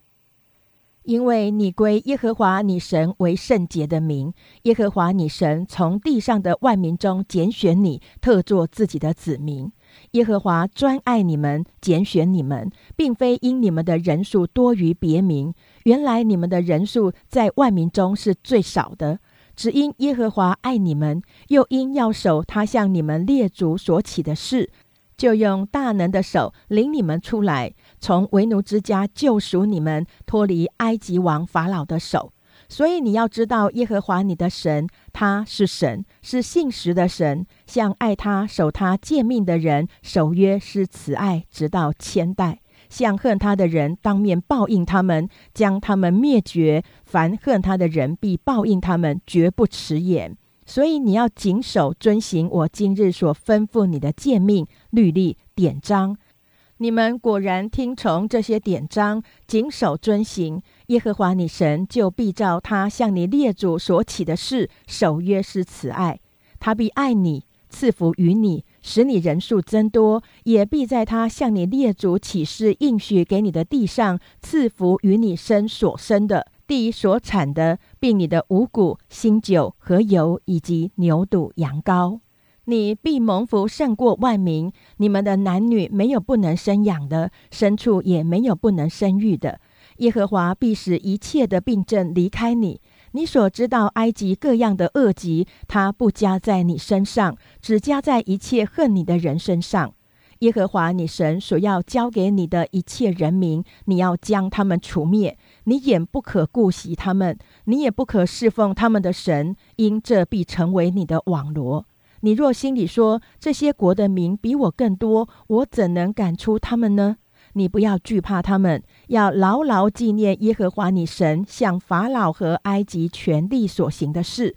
S1: 因为你归耶和华你神为圣洁的名，耶和华你神从地上的万民中拣选你，特作自己的子民。耶和华专爱你们，拣选你们，并非因你们的人数多于别名。原来你们的人数在万民中是最少的，只因耶和华爱你们，又因要守他向你们列祖所起的事，就用大能的手领你们出来，从为奴之家救赎你们，脱离埃及王法老的手。所以你要知道，耶和华你的神，他是神，是信实的神，向爱他、守他诫命的人守约是慈爱，直到千代；向恨他的人当面报应他们，将他们灭绝。凡恨他的人必报应他们，绝不迟延。所以你要谨守遵行我今日所吩咐你的诫命、律例、典章。你们果然听从这些典章，谨守遵行，耶和华你神就必照他向你列祖所起的事守约施慈爱，他必爱你，赐福于你，使你人数增多，也必在他向你列祖起誓应许给你的地上赐福于你生所生的地所产的，并你的五谷、新酒和油，以及牛犊、羊羔。你必蒙福胜过万民。你们的男女没有不能生养的，牲畜也没有不能生育的。耶和华必使一切的病症离开你。你所知道埃及各样的恶疾，他不加在你身上，只加在一切恨你的人身上。耶和华你神所要交给你的一切人民，你要将他们除灭。你眼不可顾惜他们，你也不可侍奉他们的神，因这必成为你的网罗。你若心里说这些国的民比我更多，我怎能赶出他们呢？你不要惧怕他们，要牢牢纪念耶和华你神向法老和埃及全力所行的事，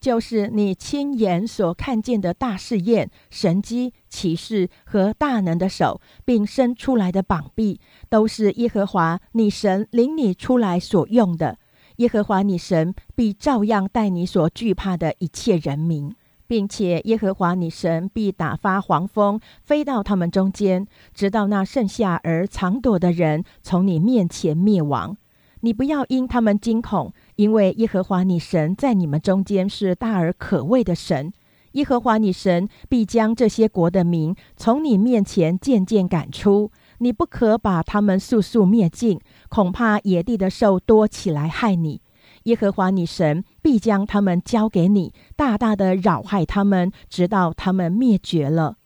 S1: 就是你亲眼所看见的大试验、神机、奇事和大能的手，并伸出来的膀臂，都是耶和华你神领你出来所用的。耶和华你神必照样待你所惧怕的一切人民。并且耶和华你神必打发黄蜂飞到他们中间，直到那剩下而藏躲的人从你面前灭亡。你不要因他们惊恐，因为耶和华你神在你们中间是大而可畏的神。耶和华你神必将这些国的民从你面前渐渐赶出，你不可把他们速速灭尽，恐怕野地的兽多起来害你。耶和华你神必将他们交给你，大大的扰害他们，直到他们灭绝了。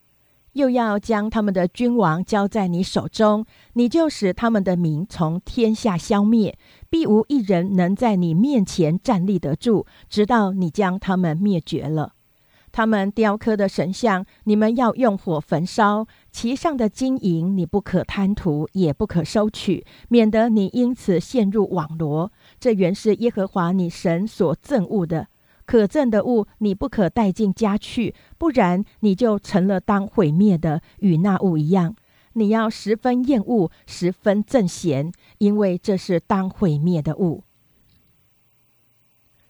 S1: 又要将他们的君王交在你手中，你就使他们的名从天下消灭，必无一人能在你面前站立得住，直到你将他们灭绝了。他们雕刻的神像，你们要用火焚烧；其上的金银，你不可贪图，也不可收取，免得你因此陷入网罗。这原是耶和华你神所憎恶的，可憎的物，你不可带进家去，不然你就成了当毁灭的，与那物一样。你要十分厌恶，十分憎嫌，因为这是当毁灭的物。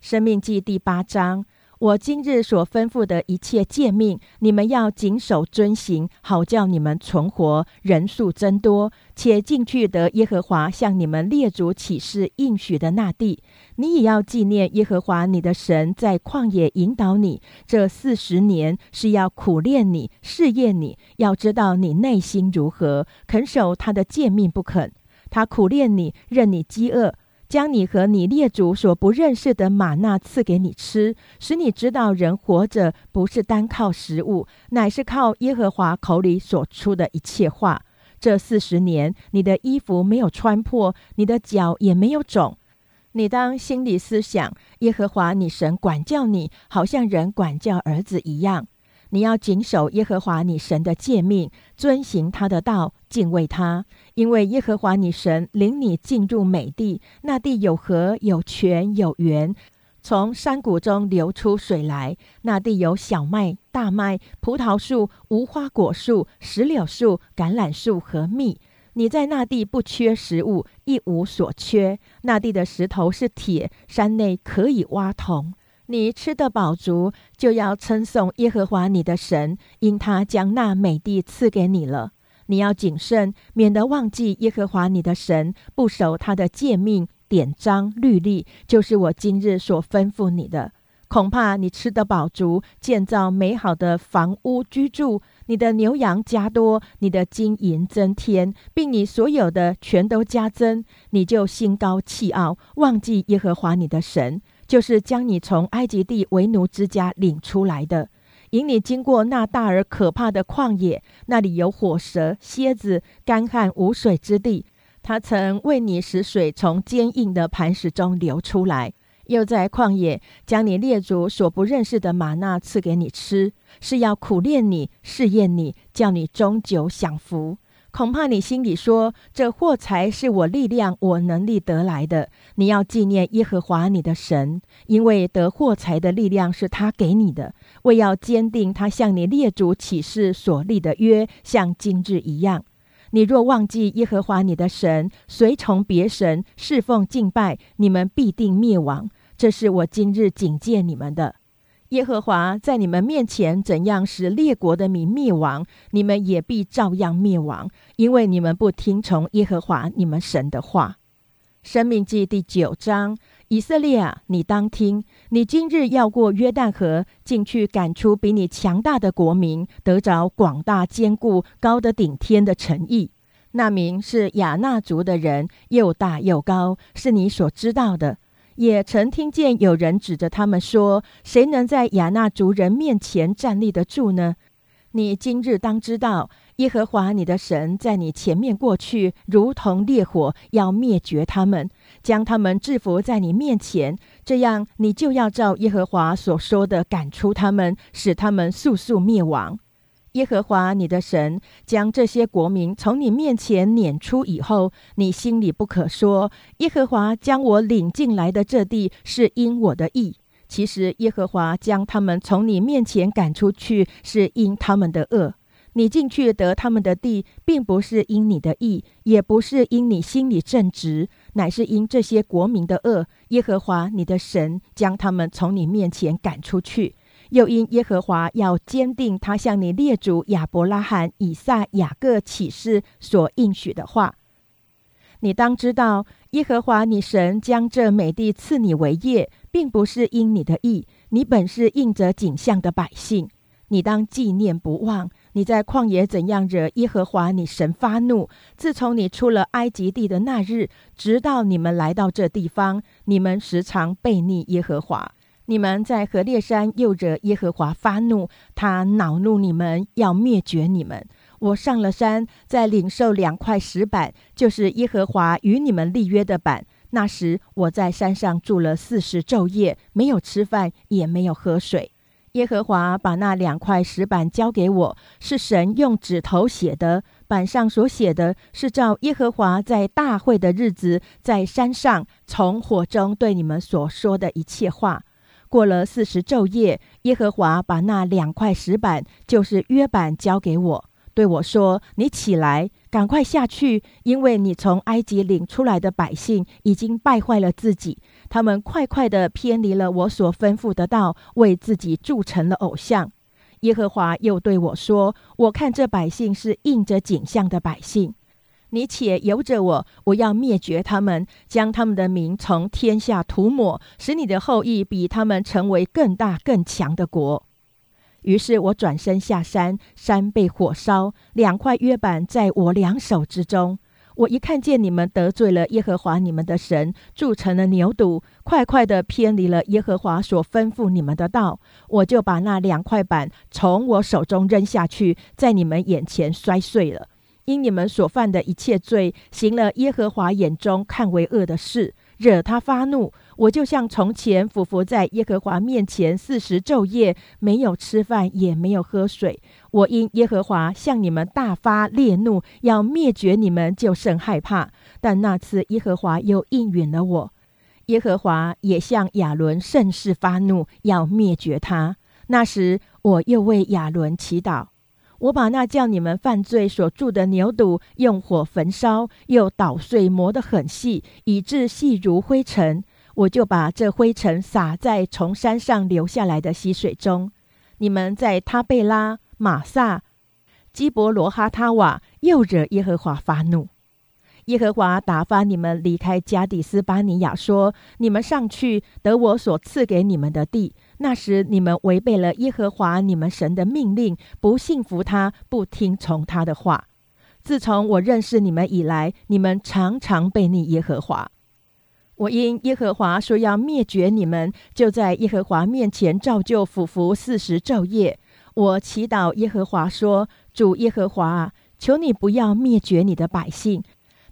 S1: 生命记第八章。我今日所吩咐的一切诫命，你们要谨守遵行，好叫你们存活，人数增多，且进去得耶和华向你们列祖起誓应许的那地。你也要纪念耶和华你的神在旷野引导你这四十年，是要苦练你、试验你，要知道你内心如何，肯守他的诫命不肯。他苦练你，任你饥饿。将你和你列祖所不认识的玛纳赐给你吃，使你知道人活着不是单靠食物，乃是靠耶和华口里所出的一切话。这四十年，你的衣服没有穿破，你的脚也没有肿。你当心里思想，耶和华你神管教你，好像人管教儿子一样。你要谨守耶和华你神的诫命，遵行他的道，敬畏他。因为耶和华你神领你进入美地，那地有河、有泉、有源，从山谷中流出水来。那地有小麦、大麦、葡萄树、无花果树、石榴树、橄榄树和蜜。你在那地不缺食物，一无所缺。那地的石头是铁，山内可以挖铜。你吃得饱足，就要称颂耶和华你的神，因他将那美地赐给你了。你要谨慎，免得忘记耶和华你的神，不守他的诫命、典章、律例，就是我今日所吩咐你的。恐怕你吃得饱足，建造美好的房屋居住，你的牛羊加多，你的金银增添，并你所有的全都加增，你就心高气傲，忘记耶和华你的神，就是将你从埃及地为奴之家领出来的，引你经过那大而可怕的旷野，那里有火蛇、蝎子、干旱无水之地。他曾为你使水从坚硬的磐石中流出来。又在旷野将你列祖所不认识的玛纳赐给你吃，是要苦练你、试验你，叫你终究享福。恐怕你心里说：“这货财是我力量、我能力得来的。”你要纪念耶和华你的神，因为得货财的力量是他给你的，为要坚定他向你列祖起誓所立的约，像今日一样。你若忘记耶和华你的神，随从别神侍奉敬拜，你们必定灭亡。这是我今日警戒你们的。耶和华在你们面前怎样使列国的民灭亡，你们也必照样灭亡，因为你们不听从耶和华你们神的话。生命记第九章：以色列啊，你当听，你今日要过约旦河，进去赶出比你强大的国民，得着广大坚固、高的顶天的诚意。那名是亚纳族的人，又大又高，是你所知道的。也曾听见有人指着他们说：“谁能在亚纳族人面前站立得住呢？”你今日当知道，耶和华你的神在你前面过去，如同烈火，要灭绝他们，将他们制服在你面前。这样，你就要照耶和华所说的赶出他们，使他们速速灭亡。耶和华你的神将这些国民从你面前撵出以后，你心里不可说：耶和华将我领进来的这地是因我的意。其实耶和华将他们从你面前赶出去，是因他们的恶。你进去得他们的地，并不是因你的意，也不是因你心里正直，乃是因这些国民的恶。耶和华你的神将他们从你面前赶出去。又因耶和华要坚定他向你列祖亚伯拉罕、以撒、雅各起誓所应许的话，你当知道，耶和华你神将这美地赐你为业，并不是因你的意，你本是应着景象的百姓。你当纪念不忘，你在旷野怎样惹耶和华你神发怒。自从你出了埃及地的那日，直到你们来到这地方，你们时常背逆耶和华。你们在何烈山又惹耶和华发怒，他恼怒你们，要灭绝你们。我上了山，在领受两块石板，就是耶和华与你们立约的板。那时我在山上住了四十昼夜，没有吃饭，也没有喝水。耶和华把那两块石板交给我，是神用指头写的。板上所写的是照耶和华在大会的日子，在山上从火中对你们所说的一切话。过了四十昼夜，耶和华把那两块石板，就是约板，交给我，对我说：“你起来，赶快下去，因为你从埃及领出来的百姓已经败坏了自己，他们快快的偏离了我所吩咐的道，为自己铸成了偶像。”耶和华又对我说：“我看这百姓是应着景象的百姓。”你且由着我，我要灭绝他们，将他们的名从天下涂抹，使你的后裔比他们成为更大更强的国。于是我转身下山，山被火烧，两块约板在我两手之中。我一看见你们得罪了耶和华你们的神，铸成了牛犊，快快的偏离了耶和华所吩咐你们的道，我就把那两块板从我手中扔下去，在你们眼前摔碎了。因你们所犯的一切罪，行了耶和华眼中看为恶的事，惹他发怒，我就像从前俯伏在耶和华面前四十昼夜，没有吃饭，也没有喝水。我因耶和华向你们大发烈怒，要灭绝你们，就甚害怕。但那次耶和华又应允了我，耶和华也向亚伦甚是发怒，要灭绝他。那时我又为亚伦祈祷。我把那叫你们犯罪所铸的牛犊用火焚烧，又捣碎磨得很细，以致细如灰尘。我就把这灰尘撒在从山上流下来的溪水中。你们在他贝拉、马萨、基伯罗哈他瓦又惹耶和华发怒。耶和华打发你们离开加底斯巴尼亚，说：“你们上去得我所赐给你们的地。”那时你们违背了耶和华你们神的命令，不信服他，不听从他的话。自从我认识你们以来，你们常常背逆耶和华。我因耶和华说要灭绝你们，就在耶和华面前照旧俯伏四十昼夜。我祈祷耶和华说：“主耶和华啊，求你不要灭绝你的百姓。”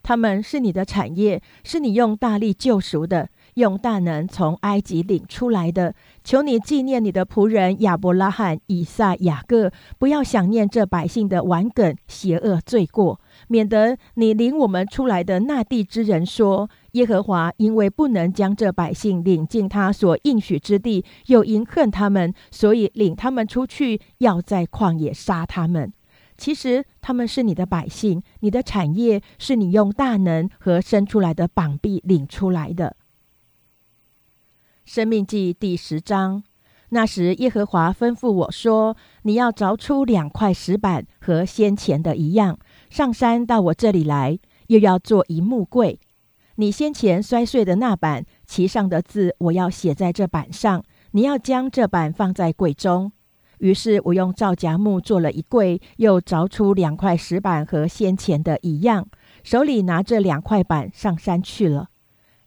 S1: 他们是你的产业，是你用大力救赎的，用大能从埃及领出来的。求你纪念你的仆人亚伯拉罕、以撒、雅各，不要想念这百姓的顽梗、邪恶、罪过，免得你领我们出来的那地之人说：耶和华因为不能将这百姓领进他所应许之地，又因恨他们，所以领他们出去，要在旷野杀他们。其实他们是你的百姓，你的产业是你用大能和生出来的膀臂领出来的。生命记第十章，那时耶和华吩咐我说：“你要凿出两块石板，和先前的一样，上山到我这里来，又要做一木柜。你先前摔碎的那板，其上的字我要写在这板上，你要将这板放在柜中。”于是我用皂荚木做了一柜，又凿出两块石板和先前的一样，手里拿着两块板上山去了。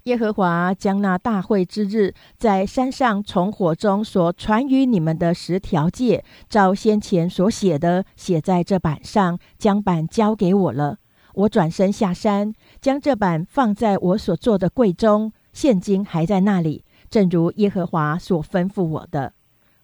S1: 耶和华将那大会之日在山上从火中所传于你们的十条诫，照先前所写的写在这板上，将板交给我了。我转身下山，将这板放在我所做的柜中，现今还在那里，正如耶和华所吩咐我的。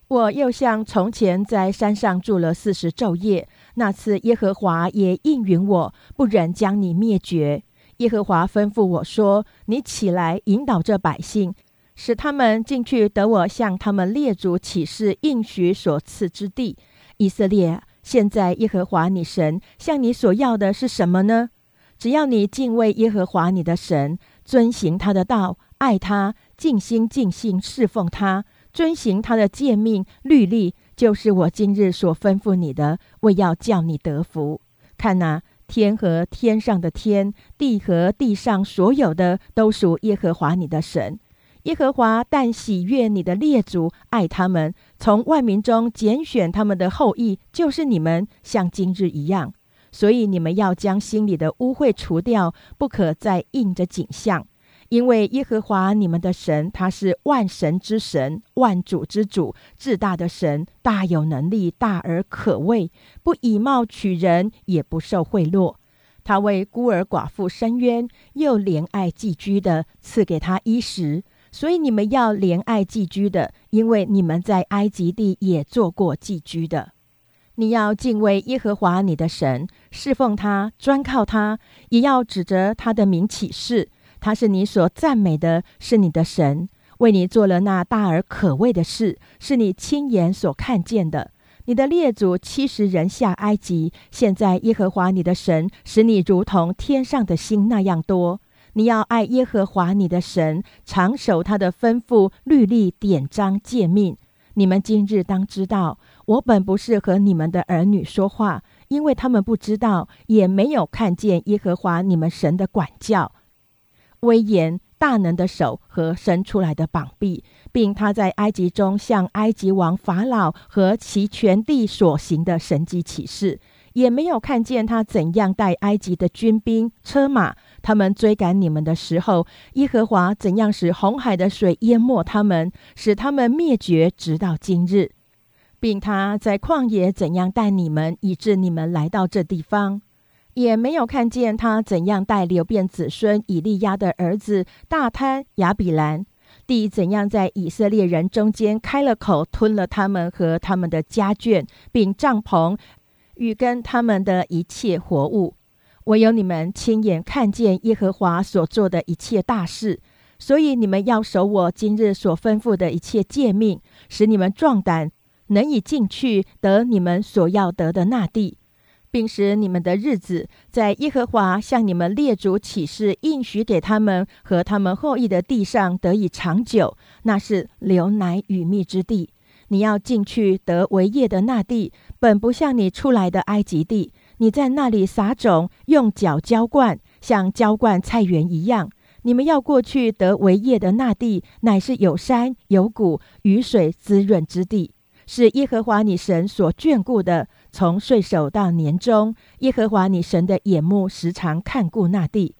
S1: 我又像从前在山上住了四十昼夜，那次耶和华也应允我，不忍将你灭绝。耶和华吩咐我说：“你起来，引导这百姓，使他们进去得我向他们列祖起誓应许所赐之地。以色列，现在耶和华你神向你所要的是什么呢？只要你敬畏耶和华你的神，遵行他的道，爱他，尽心尽性侍奉他。”遵行他的诫命律例，就是我今日所吩咐你的，为要叫你得福。看哪，天和天上的天，地和地上所有的，都属耶和华你的神。耶和华但喜悦你的列祖，爱他们，从万民中拣选他们的后裔，就是你们，像今日一样。所以你们要将心里的污秽除掉，不可再应着景象。因为耶和华你们的神，他是万神之神，万主之主，至大的神，大有能力，大而可畏，不以貌取人，也不受贿赂。他为孤儿寡妇伸冤，又怜爱寄居的，赐给他衣食。所以你们要怜爱寄居的，因为你们在埃及地也做过寄居的。你要敬畏耶和华你的神，侍奉他，专靠他，也要指着他的名起誓。他是你所赞美的，是你的神，为你做了那大而可畏的事，是你亲眼所看见的。你的列祖七十人下埃及，现在耶和华你的神使你如同天上的星那样多。你要爱耶和华你的神，常守他的吩咐、律例、典章、诫命。你们今日当知道，我本不是和你们的儿女说话，因为他们不知道，也没有看见耶和华你们神的管教。威严大能的手和伸出来的膀臂，并他在埃及中向埃及王法老和其全地所行的神迹启示，也没有看见他怎样带埃及的军兵车马，他们追赶你们的时候，耶和华怎样使红海的水淹没他们，使他们灭绝，直到今日，并他在旷野怎样带你们，以致你们来到这地方。也没有看见他怎样带流变子孙以利亚的儿子大贪亚比兰，地怎样在以色列人中间开了口，吞了他们和他们的家眷，并帐篷与跟他们的一切活物。唯有你们亲眼看见耶和华所做的一切大事，所以你们要守我今日所吩咐的一切诫命，使你们壮胆，能以进去得你们所要得的那地。并使你们的日子在耶和华向你们列祖起誓应许给他们和他们后裔的地上得以长久，那是流奶与蜜之地。你要进去得为业的那地，本不像你出来的埃及地。你在那里撒种，用脚浇灌，像浇灌菜园一样。你们要过去得为业的那地，乃是有山有谷、雨水滋润之地，是耶和华你神所眷顾的。从岁首到年终，耶和华你神的眼目时常看顾那地。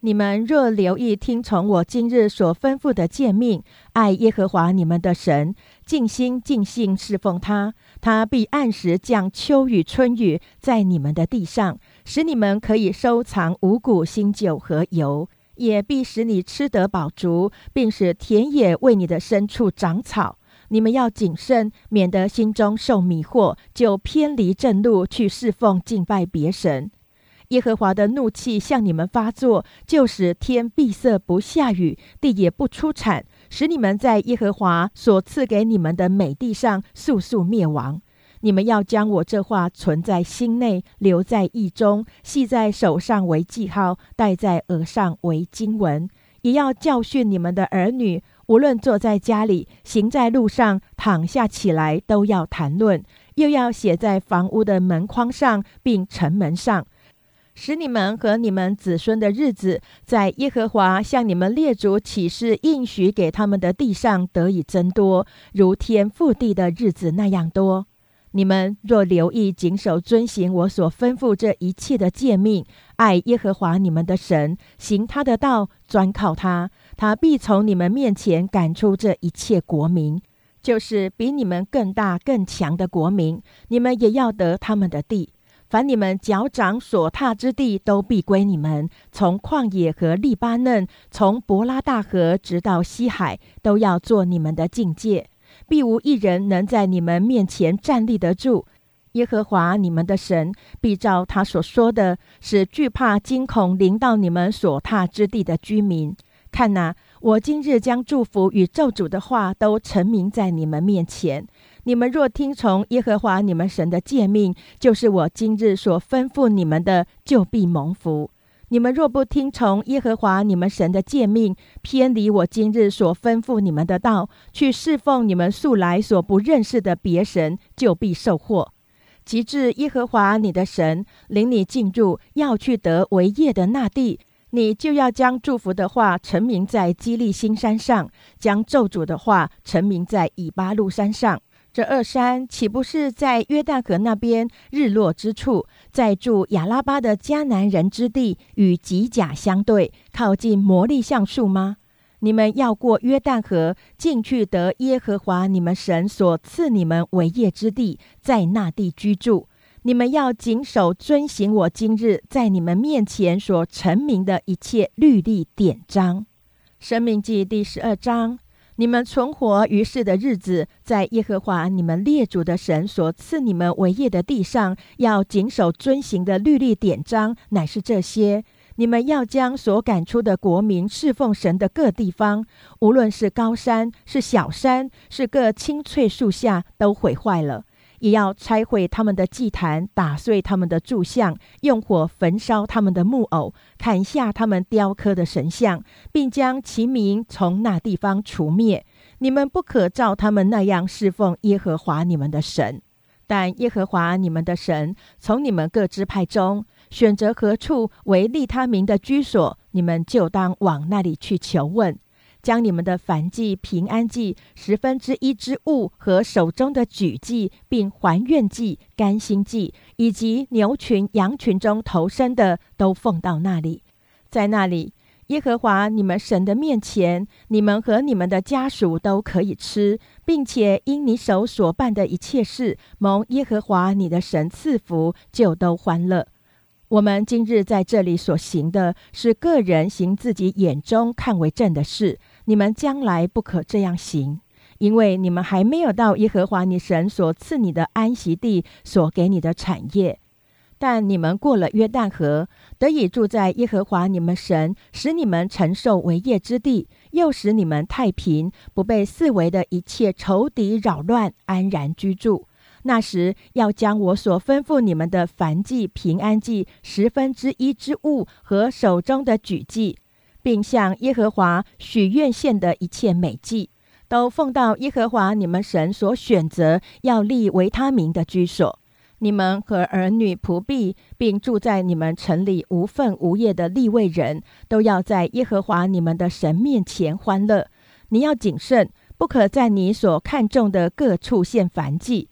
S1: 你们若留意听从我今日所吩咐的诫命，爱耶和华你们的神，尽心尽性侍奉他，他必按时降秋雨春雨在你们的地上，使你们可以收藏五谷新酒和油，也必使你吃得饱足，并使田野为你的牲畜长草。你们要谨慎，免得心中受迷惑，就偏离正路去侍奉敬拜别神。耶和华的怒气向你们发作，就使天闭塞不下雨，地也不出产，使你们在耶和华所赐给你们的美地上速速灭亡。你们要将我这话存在心内，留在意中，系在手上为记号，戴在额上为经文，也要教训你们的儿女，无论坐在家里，行在路上，躺下起来，都要谈论，又要写在房屋的门框上，并城门上。使你们和你们子孙的日子，在耶和华向你们列祖起誓应许给他们的地上得以增多，如天覆地的日子那样多。你们若留意谨守遵行我所吩咐这一切的诫命，爱耶和华你们的神，行他的道，专靠他，他必从你们面前赶出这一切国民，就是比你们更大更强的国民，你们也要得他们的地。凡你们脚掌所踏之地，都必归你们。从旷野和利巴嫩，从伯拉大河直到西海，都要做你们的境界。必无一人能在你们面前站立得住。耶和华你们的神必照他所说的，使惧怕惊恐临到你们所踏之地的居民。看哪，我今日将祝福与咒诅的话都陈明在你们面前。你们若听从耶和华你们神的诫命，就是我今日所吩咐你们的，就必蒙福。你们若不听从耶和华你们神的诫命，偏离我今日所吩咐你们的道，去侍奉你们素来所不认识的别神，就必受祸。及至耶和华你的神领你进入要去得为业的那地，你就要将祝福的话陈明在基利新山上，将咒诅的话陈明在以巴路山上。这二山岂不是在约旦河那边日落之处，在住亚拉巴的迦南人之地，与吉甲相对，靠近魔力橡树吗？你们要过约旦河，进去得耶和华你们神所赐你们为业之地，在那地居住。你们要谨守遵行我今日在你们面前所成名的一切律例典章。生命记第十二章。你们存活于世的日子，在耶和华你们列祖的神所赐你们为业的地上，要谨守遵行的律例典章，乃是这些：你们要将所赶出的国民侍奉神的各地方，无论是高山是小山，是各青翠树下，都毁坏了。也要拆毁他们的祭坛，打碎他们的柱像，用火焚烧他们的木偶，砍下他们雕刻的神像，并将其名从那地方除灭。你们不可照他们那样侍奉耶和华你们的神。但耶和华你们的神从你们各支派中选择何处为利他名的居所，你们就当往那里去求问。将你们的燔祭、平安祭、十分之一之物和手中的举祭，并还愿祭、甘心祭，以及牛群、羊群中投生的，都奉到那里。在那里，耶和华你们神的面前，你们和你们的家属都可以吃，并且因你手所办的一切事，蒙耶和华你的神赐福，就都欢乐。我们今日在这里所行的是个人行自己眼中看为正的事。你们将来不可这样行，因为你们还没有到耶和华你神所赐你的安息地所给你的产业。但你们过了约旦河，得以住在耶和华你们神使你们承受为业之地，又使你们太平，不被四围的一切仇敌扰乱，安然居住。那时要将我所吩咐你们的凡祭、平安祭、十分之一之物和手中的举祭。并向耶和华许愿献的一切美祭，都奉到耶和华你们神所选择要立为他名的居所。你们和儿女仆婢，并住在你们城里无份无业的立位人都要在耶和华你们的神面前欢乐。你要谨慎，不可在你所看重的各处献燔祭，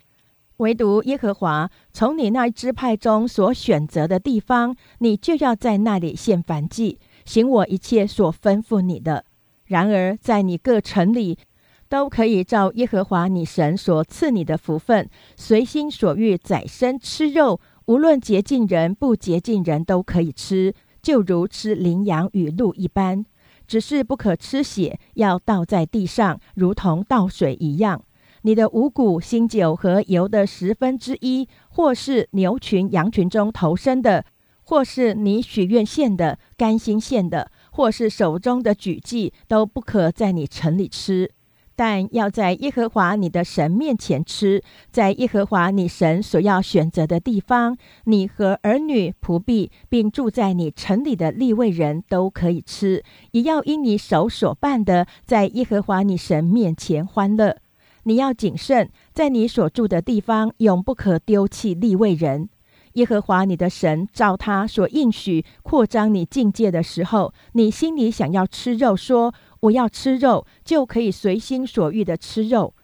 S1: 唯独耶和华从你那支派中所选择的地方，你就要在那里献燔祭，行我一切所吩咐你的。然而，在你各城里。都可以照耶和华你神所赐你的福分，随心所欲宰牲吃肉，无论洁净人不洁净人都可以吃，就如吃羚羊与鹿一般。只是不可吃血，要倒在地上，如同倒水一样。你的五谷、新酒和油的十分之一，或是牛群、羊群中投生的，或是你许愿献的、甘心献的，或是手中的举祭，都不可在你城里吃。但要在耶和华你的神面前吃，在耶和华你神所要选择的地方，你和儿女仆婢，并住在你城里的立位人都可以吃，也要因你手所办的，在耶和华你神面前欢乐。你要谨慎，在你所住的地方，永不可丢弃立位人。耶和华你的神照他所应许扩张你境界的时候，你心里想要吃肉，说。我要吃肉，就可以随心所欲的吃肉。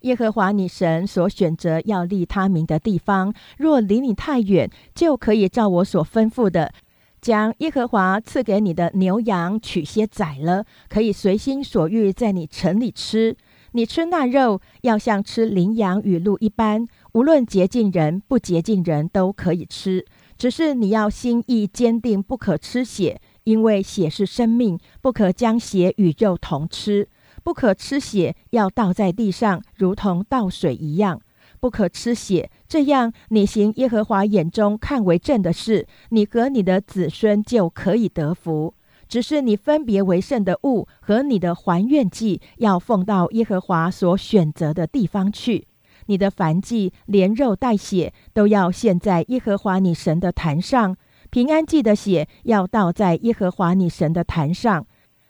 S1: 耶和华你神所选择要立他名的地方，若离你太远，就可以照我所吩咐的，将耶和华赐给你的牛羊取些宰了，可以随心所欲在你城里吃。你吃那肉，要像吃羚羊与鹿一般，无论洁净人不洁净人都可以吃，只是你要心意坚定，不可吃血。因为血是生命，不可将血与肉同吃，不可吃血，要倒在地上，如同倒水一样，不可吃血。这样，你行耶和华眼中看为正的事，你和你的子孙就可以得福。只是你分别为圣的物和你的还愿祭，要奉到耶和华所选择的地方去。你的燔祭连肉带血，都要献在耶和华你神的坛上。平安祭的血要倒在耶和华你神的坛上，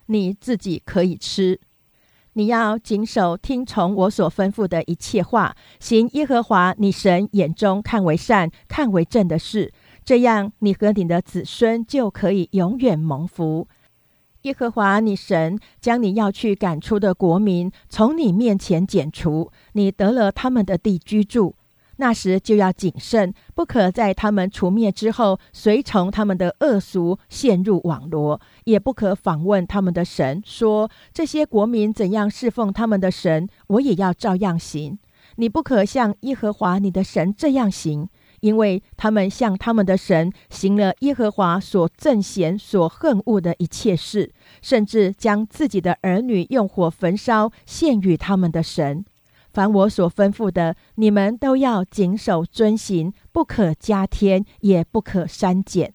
S1: 你自己可以吃。你要谨守听从我所吩咐的一切话，行耶和华你神眼中看为善、看为正的事，这样你和你的子孙就可以永远蒙福。耶和华你神将你要去赶出的国民从你面前剪除，你得了他们的地居住。那时就要谨慎，不可在他们除灭之后，随从他们的恶俗陷入网罗；也不可访问他们的神，说这些国民怎样侍奉他们的神，我也要照样行。你不可像耶和华你的神这样行，因为他们向他们的神行了耶和华所憎嫌、所恨恶的一切事，甚至将自己的儿女用火焚烧，献与他们的神。凡我所吩咐的，你们都要谨守遵行，不可加添，也不可删减。